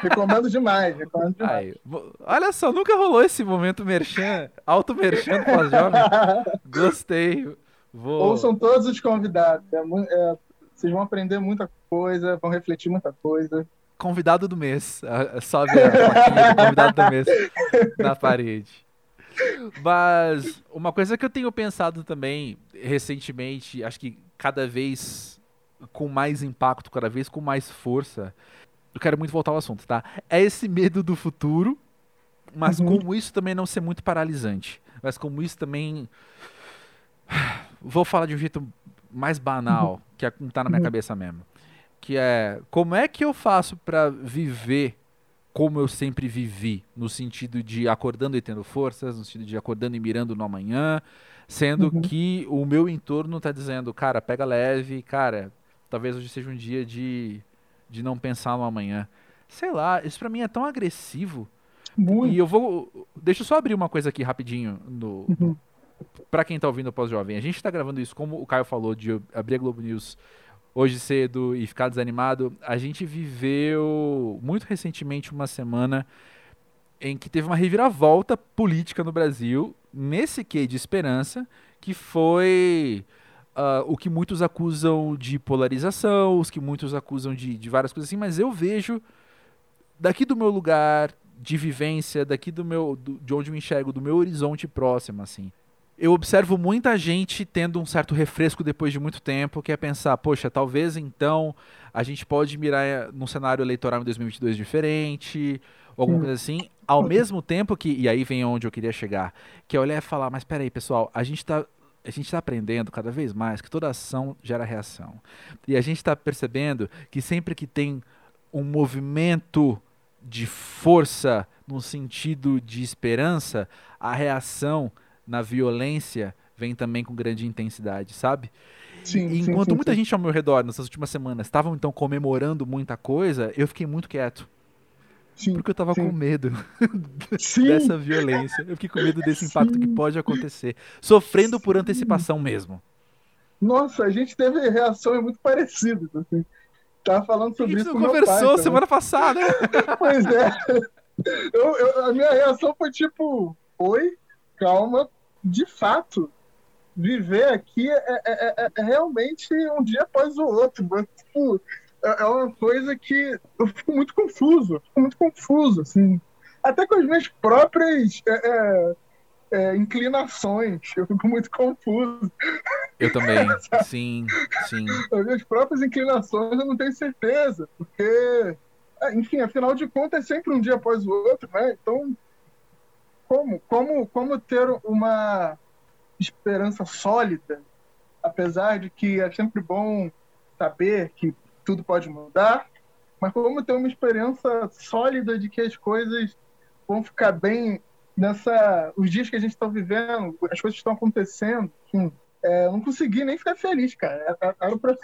Recomendo demais, recomendo demais. Olha só, nunca rolou esse momento merchan, auto merchan pós-jovem. Gostei. Vou... Ouçam todos os convidados. É, é, vocês vão aprender muita coisa, vão refletir muita coisa. Convidado do mês. Sobe a convidado do mês na parede. Mas uma coisa que eu tenho pensado também recentemente, acho que cada vez com mais impacto, cada vez com mais força, eu quero muito voltar ao assunto, tá? É esse medo do futuro, mas uhum. como isso também não ser muito paralisante. Mas como isso também. Vou falar de um jeito mais banal, uhum. que é, tá na minha uhum. cabeça mesmo. Que é como é que eu faço para viver como eu sempre vivi, no sentido de acordando e tendo forças, no sentido de acordando e mirando no amanhã, sendo uhum. que o meu entorno está dizendo, cara, pega leve, cara, talvez hoje seja um dia de, de não pensar no amanhã. Sei lá, isso para mim é tão agressivo. Muito. E eu vou. Deixa eu só abrir uma coisa aqui rapidinho no. Uhum. Para quem tá ouvindo o pós-jovem, a gente tá gravando isso, como o Caio falou, de abrir a Globo News hoje cedo e ficar desanimado. A gente viveu muito recentemente uma semana em que teve uma reviravolta política no Brasil, nesse quê de esperança, que foi uh, o que muitos acusam de polarização, os que muitos acusam de, de várias coisas assim, mas eu vejo daqui do meu lugar de vivência, daqui do meu, do, de onde eu enxergo, do meu horizonte próximo, assim eu observo muita gente tendo um certo refresco depois de muito tempo, que é pensar, poxa, talvez então a gente pode mirar num cenário eleitoral em 2022 diferente, ou alguma coisa assim, ao mesmo tempo que, e aí vem onde eu queria chegar, que é olhar e falar, mas peraí, pessoal, a gente está a gente está aprendendo cada vez mais que toda ação gera reação. E a gente está percebendo que sempre que tem um movimento de força no sentido de esperança, a reação na violência vem também com grande intensidade, sabe? Sim, e enquanto sim, muita sim. gente ao meu redor nessas últimas semanas estavam então comemorando muita coisa, eu fiquei muito quieto. Sim, porque eu tava com medo dessa violência. Eu fiquei com medo desse impacto que pode acontecer. Sofrendo por antecipação mesmo. Nossa, a gente teve reações muito parecidas. Assim. Tava falando sobre isso. A gente não conversou semana passada. pois é. Eu, eu, a minha reação foi tipo: Oi? Calma, de fato, viver aqui é, é, é, é, realmente um dia após o outro. Mas, tipo, é, é uma coisa que eu fico muito confuso, fico muito confuso, assim. Até com as minhas próprias é, é, inclinações, eu fico muito confuso. Eu também, sim, sim. As minhas próprias inclinações eu não tenho certeza, porque, enfim, afinal de contas é sempre um dia após o outro, né? Então, como, como, como ter uma esperança sólida, apesar de que é sempre bom saber que tudo pode mudar, mas como ter uma esperança sólida de que as coisas vão ficar bem nessa os dias que a gente está vivendo, as coisas estão acontecendo, enfim, é, eu não consegui nem ficar feliz, cara. Era pra...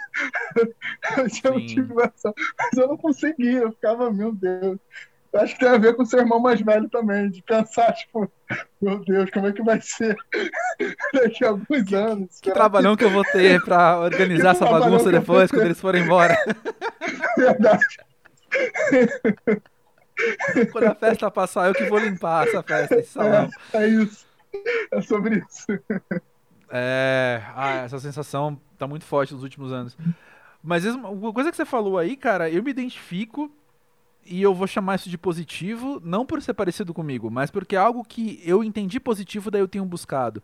eu tinha motivação, mas eu não consegui. Eu ficava, meu Deus, Acho que tem a ver com o seu irmão mais velho também, de pensar, tipo, meu Deus, como é que vai ser daqui a alguns anos? Que trabalhão que... que... eu vou ter pra organizar essa bagunça depois, quando eles forem embora. Verdade. Quando a festa passar, eu que vou limpar essa festa, esse salão. É, é isso. É sobre isso. É, ah, essa sensação tá muito forte nos últimos anos. Mas uma coisa que você falou aí, cara, eu me identifico e eu vou chamar isso de positivo, não por ser parecido comigo, mas porque é algo que eu entendi positivo, daí eu tenho buscado.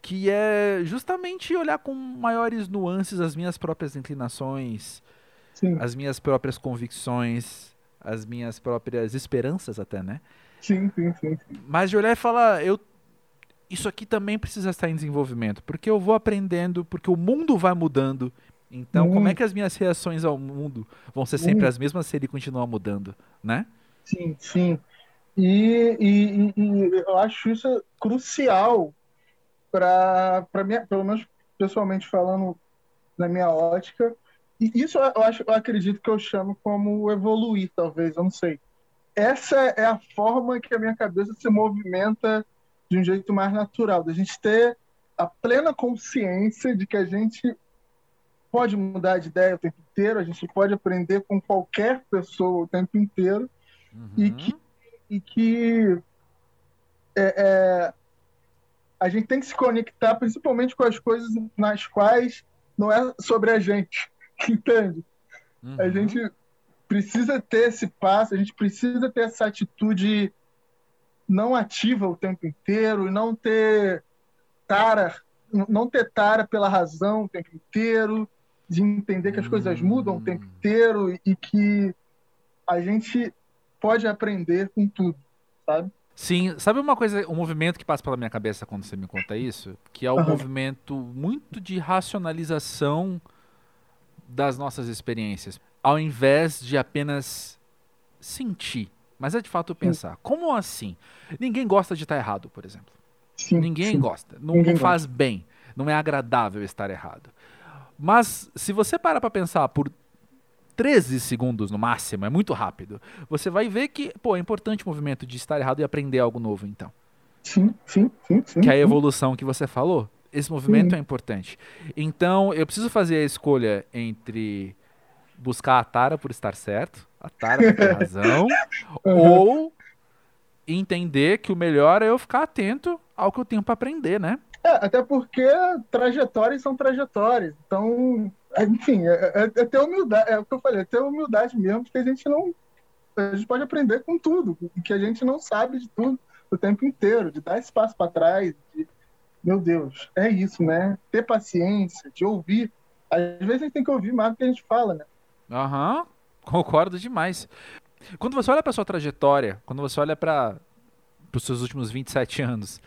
Que é justamente olhar com maiores nuances as minhas próprias inclinações, sim. as minhas próprias convicções, as minhas próprias esperanças até, né? Sim, sim, sim. sim. Mas de olhar e falar, eu isso aqui também precisa estar em desenvolvimento, porque eu vou aprendendo, porque o mundo vai mudando então, como é que as minhas reações ao mundo vão ser sempre as mesmas se ele continuar mudando, né? Sim, sim. E, e, e eu acho isso crucial para mim, pelo menos pessoalmente falando, na minha ótica. E isso eu, acho, eu acredito que eu chamo como evoluir, talvez, eu não sei. Essa é a forma que a minha cabeça se movimenta de um jeito mais natural, da gente ter a plena consciência de que a gente pode mudar de ideia o tempo inteiro, a gente pode aprender com qualquer pessoa o tempo inteiro uhum. e que, e que é, é, a gente tem que se conectar principalmente com as coisas nas quais não é sobre a gente, entende? Uhum. A gente precisa ter esse passo, a gente precisa ter essa atitude não ativa o tempo inteiro e não ter tara, não ter tara pela razão o tempo inteiro, de entender que as coisas mudam o tempo inteiro e que a gente pode aprender com tudo, sabe? Sim, sabe uma coisa, um movimento que passa pela minha cabeça quando você me conta isso? Que é o um uhum. movimento muito de racionalização das nossas experiências, ao invés de apenas sentir, mas é de fato pensar. Sim. Como assim? Ninguém gosta de estar errado, por exemplo. Sim, Ninguém sim. gosta. Não, Ninguém faz gosta. bem. Não é agradável estar errado. Mas se você parar para pensar por 13 segundos no máximo, é muito rápido, você vai ver que, pô, é importante o movimento de estar errado e aprender algo novo, então. Sim, sim, sim. sim que é a evolução que você falou. Esse movimento sim. é importante. Então, eu preciso fazer a escolha entre buscar a Tara por estar certo, a Tara por ter razão, uhum. ou entender que o melhor é eu ficar atento ao que eu tenho para aprender, né? É, até porque trajetórias são trajetórias. Então, enfim, é, é, é, ter humildade, é o que eu falei, é ter humildade mesmo, porque a gente não. A gente pode aprender com tudo, que a gente não sabe de tudo o tempo inteiro, de dar espaço para trás, de, meu Deus, é isso, né? Ter paciência, de ouvir. Às vezes a gente tem que ouvir mais do que a gente fala, né? Aham, uhum, concordo demais. Quando você olha para sua trajetória, quando você olha para os seus últimos 27 anos,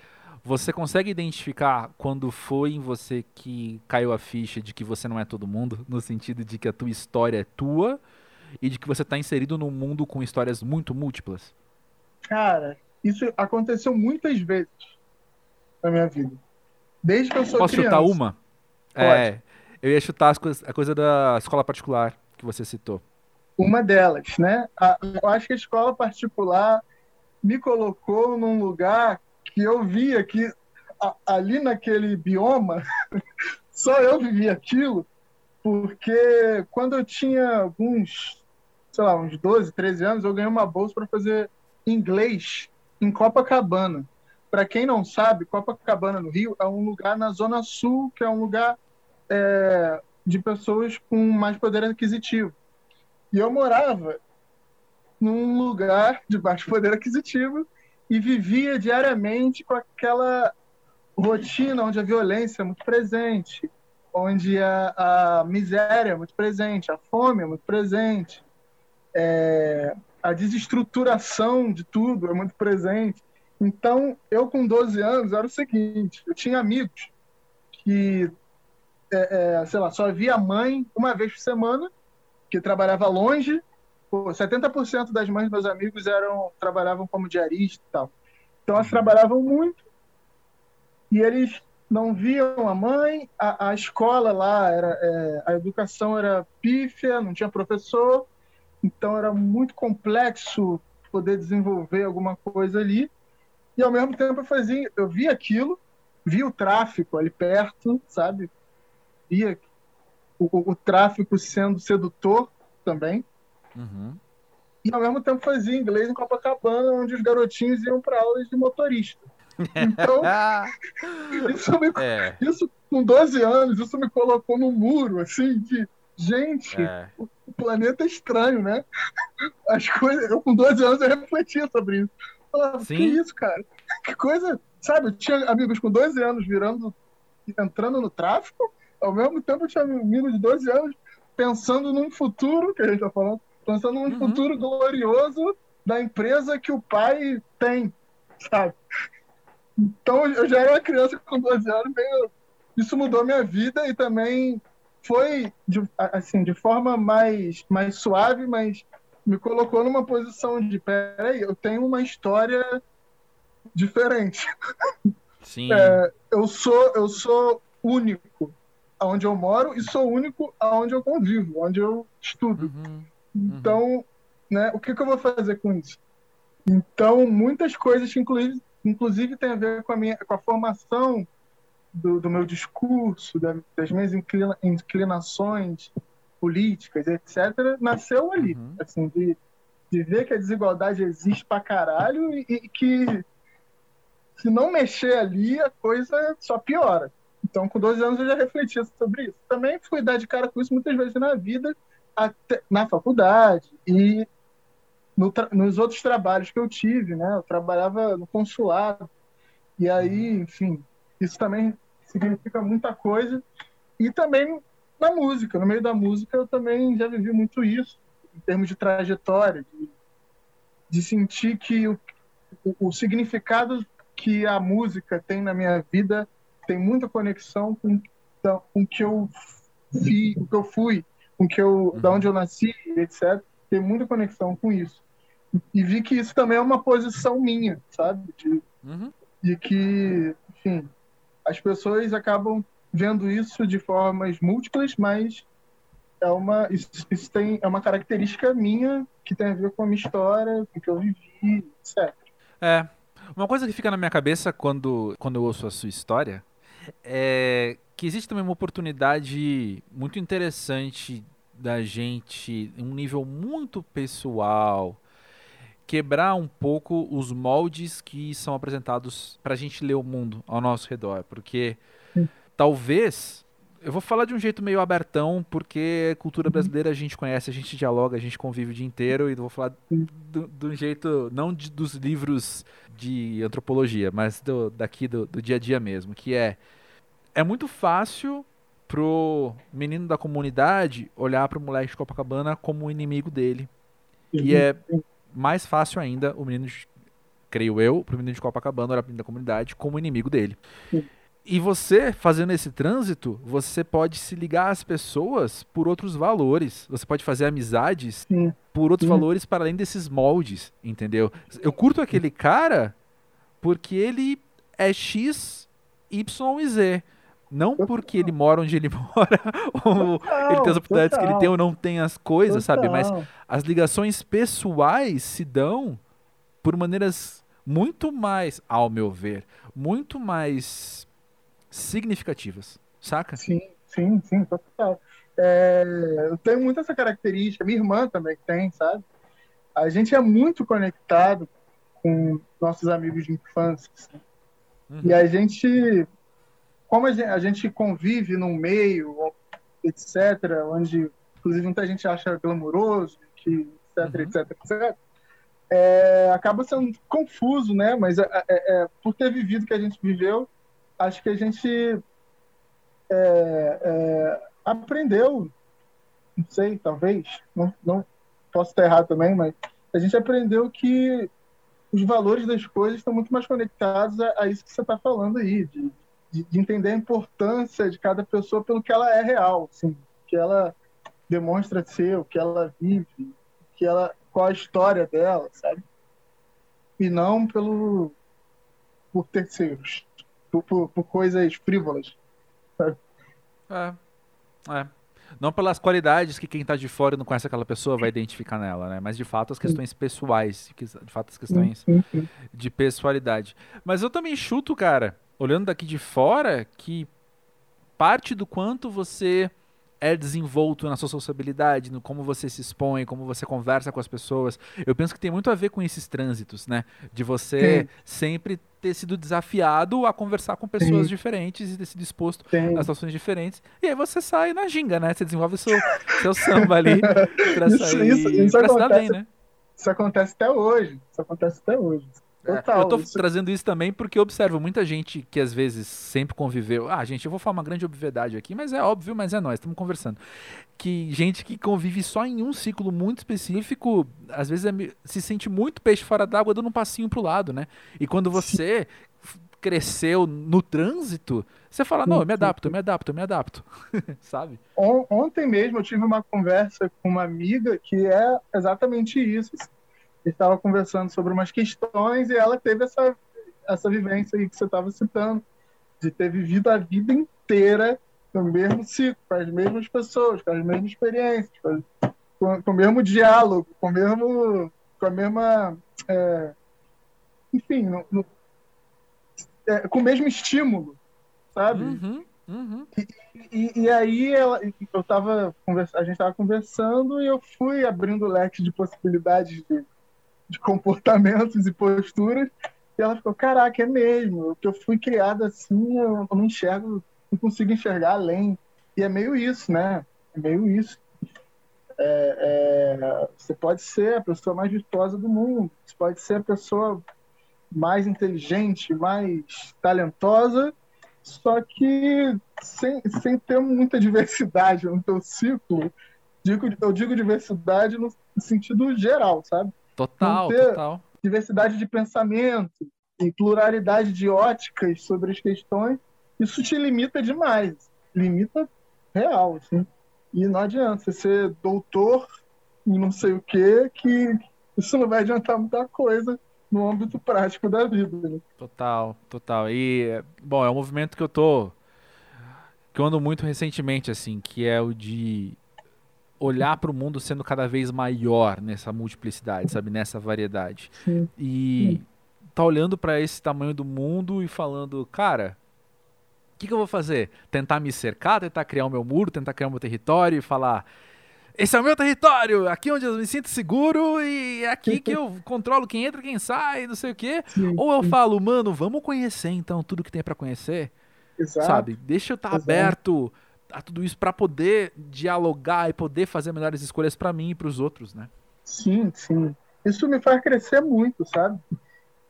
você consegue identificar quando foi em você que caiu a ficha de que você não é todo mundo, no sentido de que a tua história é tua e de que você está inserido num mundo com histórias muito múltiplas? Cara, isso aconteceu muitas vezes na minha vida. Desde que eu sou Posso criança. chutar uma? Pode. É, eu ia chutar coisas, a coisa da escola particular que você citou. Uma delas, né? A, eu acho que a escola particular me colocou num lugar que eu via que a, ali naquele bioma só eu vivia aquilo, porque quando eu tinha alguns, sei lá, uns 12, 13 anos, eu ganhei uma bolsa para fazer inglês em Copacabana. Para quem não sabe, Copacabana no Rio é um lugar na Zona Sul, que é um lugar é, de pessoas com mais poder aquisitivo. E eu morava num lugar de baixo poder aquisitivo e vivia diariamente com aquela rotina onde a violência é muito presente, onde a, a miséria é muito presente, a fome é muito presente, é, a desestruturação de tudo é muito presente. Então, eu com 12 anos era o seguinte: eu tinha amigos que, é, é, sei lá, só via a mãe uma vez por semana, que trabalhava longe 70% das mães dos meus amigos eram trabalhavam como diarista e tal. Então elas trabalhavam muito e eles não viam a mãe, a, a escola lá era é, a educação era pífia, não tinha professor, então era muito complexo poder desenvolver alguma coisa ali. E ao mesmo tempo eu fazia, eu via aquilo, via o tráfico ali perto, sabe? Via o, o tráfico sendo sedutor também. Uhum. E ao mesmo tempo fazia inglês em Copacabana, onde os garotinhos iam para aulas de motorista. Então, isso, me, é. isso com 12 anos, isso me colocou no muro, assim, de gente, é. o, planeta é estranho, né? As coisas, eu com 12 anos eu refletia sobre isso. Eu falava, Sim. que isso, cara? Que coisa, sabe? Eu tinha amigos com 12 anos virando, entrando no tráfico, ao mesmo tempo eu tinha amigos de 12 anos pensando num futuro, que a gente tá falando, pensando num uhum. futuro glorioso da empresa que o pai tem, sabe? Então eu já era uma criança com 12 anos, meio... isso mudou minha vida e também foi de, assim de forma mais mais suave, mas me colocou numa posição de peraí, eu tenho uma história diferente. Sim. É, eu sou eu sou único aonde eu moro e sou único aonde eu convivo, onde eu estudo. Uhum. Então, uhum. né, o que, que, eu vou fazer com isso? Então, muitas coisas que inclusive, inclusive tem a ver com a, minha, com a formação do, do meu discurso, da, das minhas inclina, inclinações políticas, etc., nasceu ali. Uhum. Assim, de, de ver que a desigualdade existe pra caralho e, e que se não mexer ali, a coisa só piora. Então, com 12 anos, eu já refletia sobre isso. Também fui dar de cara com isso muitas vezes na vida, na faculdade. E no nos outros trabalhos que eu tive, né? Eu trabalhava no consulado. E aí, enfim, isso também significa muita coisa. E também na música, no meio da música eu também já vivi muito isso, em termos de trajetória, de, de sentir que o, o, o significado que a música tem na minha vida tem muita conexão com, com o que eu o que eu fui, com que eu, uhum. da onde eu nasci, etc. Tem muita conexão com isso. E vi que isso também é uma posição minha, sabe? De, uhum. de que, enfim, as pessoas acabam vendo isso de formas múltiplas, mas é uma isso, isso, tem é uma característica minha que tem a ver com a minha história, com o que eu vivi, etc. É. Uma coisa que fica na minha cabeça quando, quando eu ouço a sua história é que existe também uma oportunidade muito interessante da gente, em um nível muito pessoal, quebrar um pouco os moldes que são apresentados para a gente ler o mundo ao nosso redor, porque Sim. talvez eu vou falar de um jeito meio abertão, porque cultura uhum. brasileira a gente conhece, a gente dialoga, a gente convive o dia inteiro, e vou falar do, do jeito, não de, dos livros de antropologia, mas do, daqui do, do dia a dia mesmo, que é, é muito fácil pro menino da comunidade olhar pro moleque de Copacabana como o inimigo dele. E é mais fácil ainda o menino, de, creio eu, pro menino de Copacabana olhar pro menino da comunidade como inimigo dele. E você, fazendo esse trânsito, você pode se ligar às pessoas por outros valores. Você pode fazer amizades Sim. por outros Sim. valores para além desses moldes, entendeu? Eu curto aquele cara porque ele é X, Y e Z. Não porque ele mora onde ele mora, ou total, ele tem as oportunidades total. que ele tem ou não tem as coisas, total. sabe? Mas as ligações pessoais se dão por maneiras muito mais, ao meu ver, muito mais significativas, saca? Sim, sim, sim, total. É, eu tenho muito essa característica, minha irmã também tem, sabe? A gente é muito conectado com nossos amigos de infância. Assim. Uhum. E a gente, como a gente, convive num meio, etc., onde, inclusive, muita gente acha glamouroso, que, etc., uhum. etc., etc., é, acaba sendo confuso, né? Mas é, é, é, por ter vivido o que a gente viveu, acho que a gente é, é, aprendeu, não sei, talvez, não, não posso estar errado também, mas a gente aprendeu que os valores das coisas estão muito mais conectados a, a isso que você está falando aí, de, de, de, entender a importância de cada pessoa pelo que ela é real, assim, que ela demonstra ser, o que ela vive, que ela, qual a história dela, sabe? E não pelo por terceiros por, por, por coisas frívolas. É. É. Não pelas qualidades que quem está de fora e não conhece aquela pessoa vai identificar nela, né? Mas de fato as questões pessoais, de fato as questões de pessoalidade. Mas eu também chuto, cara, olhando daqui de fora, que parte do quanto você é desenvolto na sua sociabilidade, no como você se expõe, como você conversa com as pessoas. Eu penso que tem muito a ver com esses trânsitos, né? De você Sim. sempre ter sido desafiado a conversar com pessoas Sim. diferentes e ter se disposto Sim. a situações diferentes. E aí você sai na ginga, né? Você desenvolve o seu, seu samba ali pra sair isso, isso, pra acontece, se dar bem, né? Isso acontece até hoje. Isso acontece até hoje. Total, eu tô isso... trazendo isso também porque eu observo muita gente que às vezes sempre conviveu. Ah, gente, eu vou falar uma grande obviedade aqui, mas é óbvio, mas é nós, estamos conversando. Que gente que convive só em um ciclo muito específico, às vezes é, se sente muito peixe fora d'água dando um passinho pro lado, né? E quando você cresceu no trânsito, você fala, não, eu me adapto, eu me adapto, eu me adapto. Sabe? Ontem mesmo eu tive uma conversa com uma amiga que é exatamente isso estava conversando sobre umas questões e ela teve essa, essa vivência aí que você estava citando, de ter vivido a vida inteira no mesmo ciclo, com as mesmas pessoas, com as mesmas experiências, com, com o mesmo diálogo, com o mesmo, com a mesma, é, enfim, no, no, é, com o mesmo estímulo, sabe? Uhum, uhum. E, e, e, aí ela, eu tava, a gente estava conversando e eu fui abrindo o leque de possibilidades de de comportamentos e posturas. E ela ficou, caraca, é mesmo, que eu fui criada assim, eu não enxergo, não consigo enxergar além. E é meio isso, né? É meio isso. É, é, você pode ser a pessoa mais virtuosa do mundo, você pode ser a pessoa mais inteligente, mais talentosa, só que sem, sem ter muita diversidade no teu ciclo. Digo, eu digo diversidade no sentido geral, sabe? Total, total. Diversidade de pensamento e pluralidade de óticas sobre as questões, isso te limita demais. Limita real, assim. E não adianta você ser doutor e não sei o quê, que isso não vai adiantar muita coisa no âmbito prático da vida. Né? Total, total. E, bom, é um movimento que eu tô. que eu ando muito recentemente, assim, que é o de olhar para o mundo sendo cada vez maior nessa multiplicidade, sabe? Nessa variedade. Sim. E Sim. tá olhando para esse tamanho do mundo e falando, cara, o que, que eu vou fazer? Tentar me cercar, tentar criar o meu muro, tentar criar o meu território e falar esse é o meu território, aqui onde eu me sinto seguro e é aqui que eu controlo quem entra, quem sai, não sei o quê. Sim, Ou eu sim. falo, mano, vamos conhecer então tudo que tem para conhecer. Exato. Sabe? Deixa eu estar tá aberto a tudo isso para poder dialogar e poder fazer melhores escolhas para mim e para os outros, né? Sim, sim. Isso me faz crescer muito, sabe?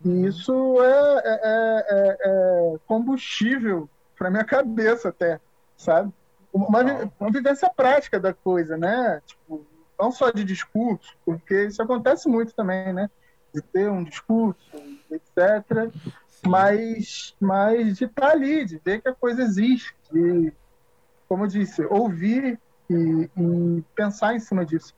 E uhum. isso é, é, é, é combustível para minha cabeça até, sabe? uma, uma vivência prática da coisa, né? Tipo, não só de discurso, porque isso acontece muito também, né? De ter um discurso, etc. Mas, mas de estar ali, de ver que a coisa existe, de, como eu disse, ouvir e, e pensar em cima disso.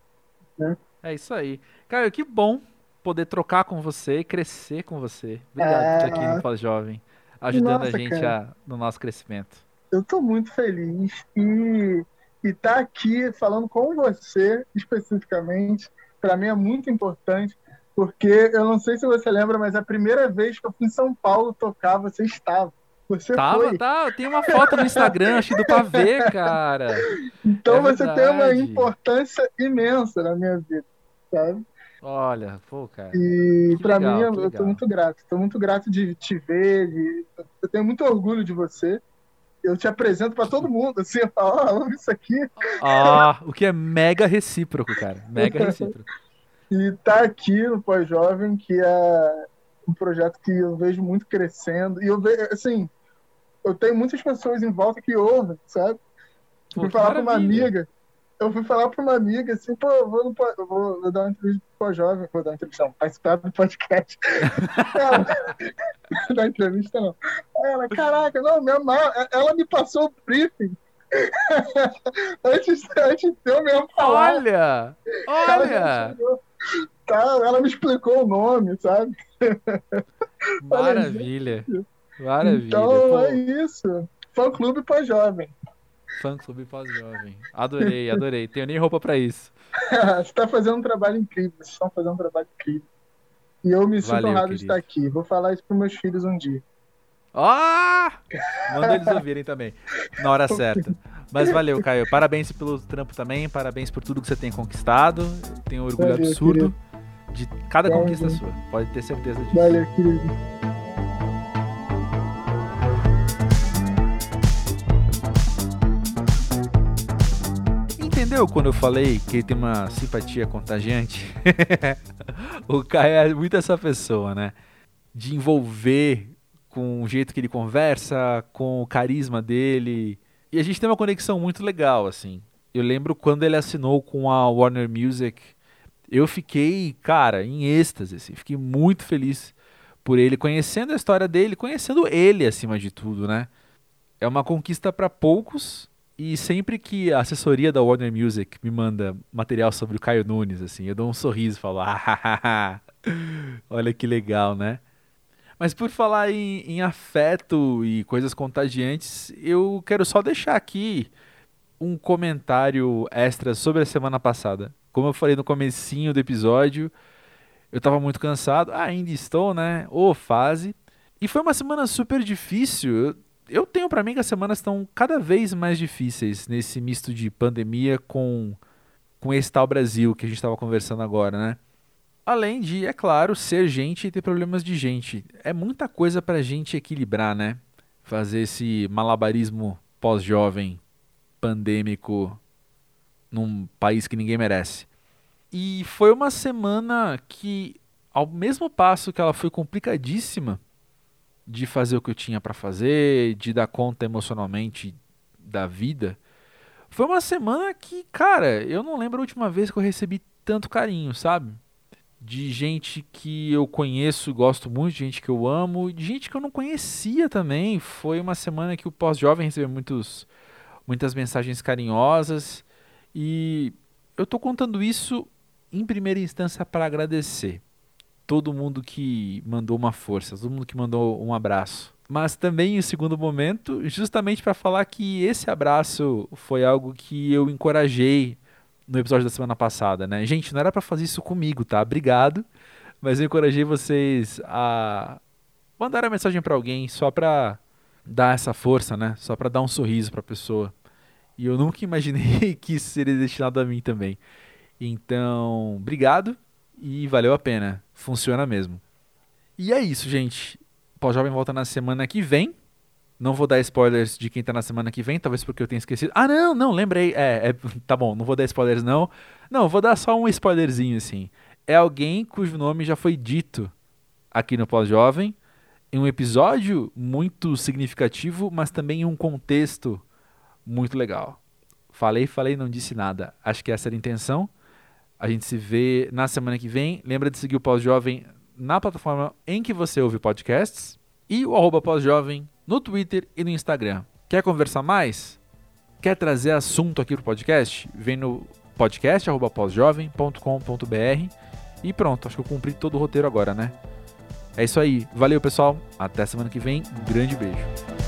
Né? É isso aí. Cara, que bom poder trocar com você e crescer com você. Obrigado é... por estar aqui no Pós-Jovem, ajudando Nossa, a gente a, no nosso crescimento eu estou muito feliz e estar tá aqui falando com você especificamente, para mim é muito importante, porque eu não sei se você lembra, mas a primeira vez que eu fui em São Paulo tocar, você estava. Você Tava, foi. tá, tem uma foto no Instagram, acho do pavê, cara. Então é você verdade. tem uma importância imensa na minha vida, sabe? Olha, pô, cara. E para mim, eu tô muito grato. Tô muito grato de te ver. De... Eu tenho muito orgulho de você eu te apresento para todo mundo, assim, eu falo, oh, isso aqui. Ah, o que é mega recíproco, cara. Mega recíproco. e tá aqui no Pós-Jovem, que é um projeto que eu vejo muito crescendo. E eu vejo, assim, eu tenho muitas pessoas em volta que ouvem, sabe? Pô, fui falar para uma amiga, eu fui falar para uma amiga assim, pô, eu vou, eu vou, vou dar uma entrevista pro jovem, vou dar uma entrevista, não, participar do podcast. ela, da entrevista não. Ela, caraca, não, minha mal, ela me passou o briefing. antes, antes de eu mesmo falar. Olha! Olha! Ela, tá, ela me explicou o nome, sabe? Maravilha! Maravilha! Então Pô. é isso. Fã clube para jovem. Fã clube pós-jovem. Adorei, adorei. Tenho nem roupa para isso. Você tá fazendo um trabalho incrível. Vocês estão fazendo um trabalho incrível. E eu me sinto honrado de estar aqui. Vou falar isso para meus filhos um dia. Ah! Manda eles ouvirem também. Na hora certa. Mas valeu, Caio. Parabéns pelo trampo também. Parabéns por tudo que você tem conquistado. Tenho um orgulho valeu, absurdo querido. de cada valeu. conquista sua. Pode ter certeza disso. Valeu, querido. Entendeu quando eu falei que ele tem uma simpatia contagiante? o Caio é muito essa pessoa, né? De envolver com o jeito que ele conversa, com o carisma dele. E a gente tem uma conexão muito legal, assim. Eu lembro quando ele assinou com a Warner Music, eu fiquei, cara, em êxtase, assim. Fiquei muito feliz por ele, conhecendo a história dele, conhecendo ele acima de tudo, né? É uma conquista para poucos, e sempre que a assessoria da Warner Music me manda material sobre o Caio Nunes, assim, eu dou um sorriso e falo, ah, olha que legal, né? Mas por falar em, em, afeto e coisas contagiantes, eu quero só deixar aqui um comentário extra sobre a semana passada. Como eu falei no comecinho do episódio, eu estava muito cansado, ainda estou, né? Ô fase. E foi uma semana super difícil. Eu eu tenho para mim que as semanas estão cada vez mais difíceis nesse misto de pandemia com, com esse tal Brasil que a gente estava conversando agora, né? Além de, é claro, ser gente e ter problemas de gente. É muita coisa pra gente equilibrar, né? Fazer esse malabarismo pós-jovem, pandêmico, num país que ninguém merece. E foi uma semana que, ao mesmo passo que ela foi complicadíssima de fazer o que eu tinha para fazer, de dar conta emocionalmente da vida, foi uma semana que, cara, eu não lembro a última vez que eu recebi tanto carinho, sabe? De gente que eu conheço, gosto muito, de gente que eu amo, de gente que eu não conhecia também. Foi uma semana que o pós-jovem recebeu muitos, muitas mensagens carinhosas e eu tô contando isso em primeira instância para agradecer todo mundo que mandou uma força, todo mundo que mandou um abraço. Mas também em segundo momento, justamente para falar que esse abraço foi algo que eu encorajei no episódio da semana passada, né? Gente, não era para fazer isso comigo, tá? Obrigado, mas eu encorajei vocês a mandar a mensagem para alguém só para dar essa força, né? Só para dar um sorriso para a pessoa. E eu nunca imaginei que isso seria destinado a mim também. Então, obrigado e valeu a pena. Funciona mesmo. E é isso, gente. Pós-Jovem volta na semana que vem. Não vou dar spoilers de quem tá na semana que vem, talvez porque eu tenha esquecido. Ah, não, não, lembrei. É, é tá bom, não vou dar spoilers não. Não, vou dar só um spoilerzinho assim. É alguém cujo nome já foi dito aqui no Pós-Jovem, em um episódio muito significativo, mas também em um contexto muito legal. Falei, falei, não disse nada. Acho que essa era a intenção. A gente se vê na semana que vem. Lembra de seguir o Pós-Jovem na plataforma em que você ouve podcasts e o arroba Pós-Jovem no Twitter e no Instagram. Quer conversar mais? Quer trazer assunto aqui pro podcast? Vem no podcast arroba pós-jovem.com.br e pronto, acho que eu cumpri todo o roteiro agora, né? É isso aí. Valeu, pessoal. Até semana que vem. Um grande beijo.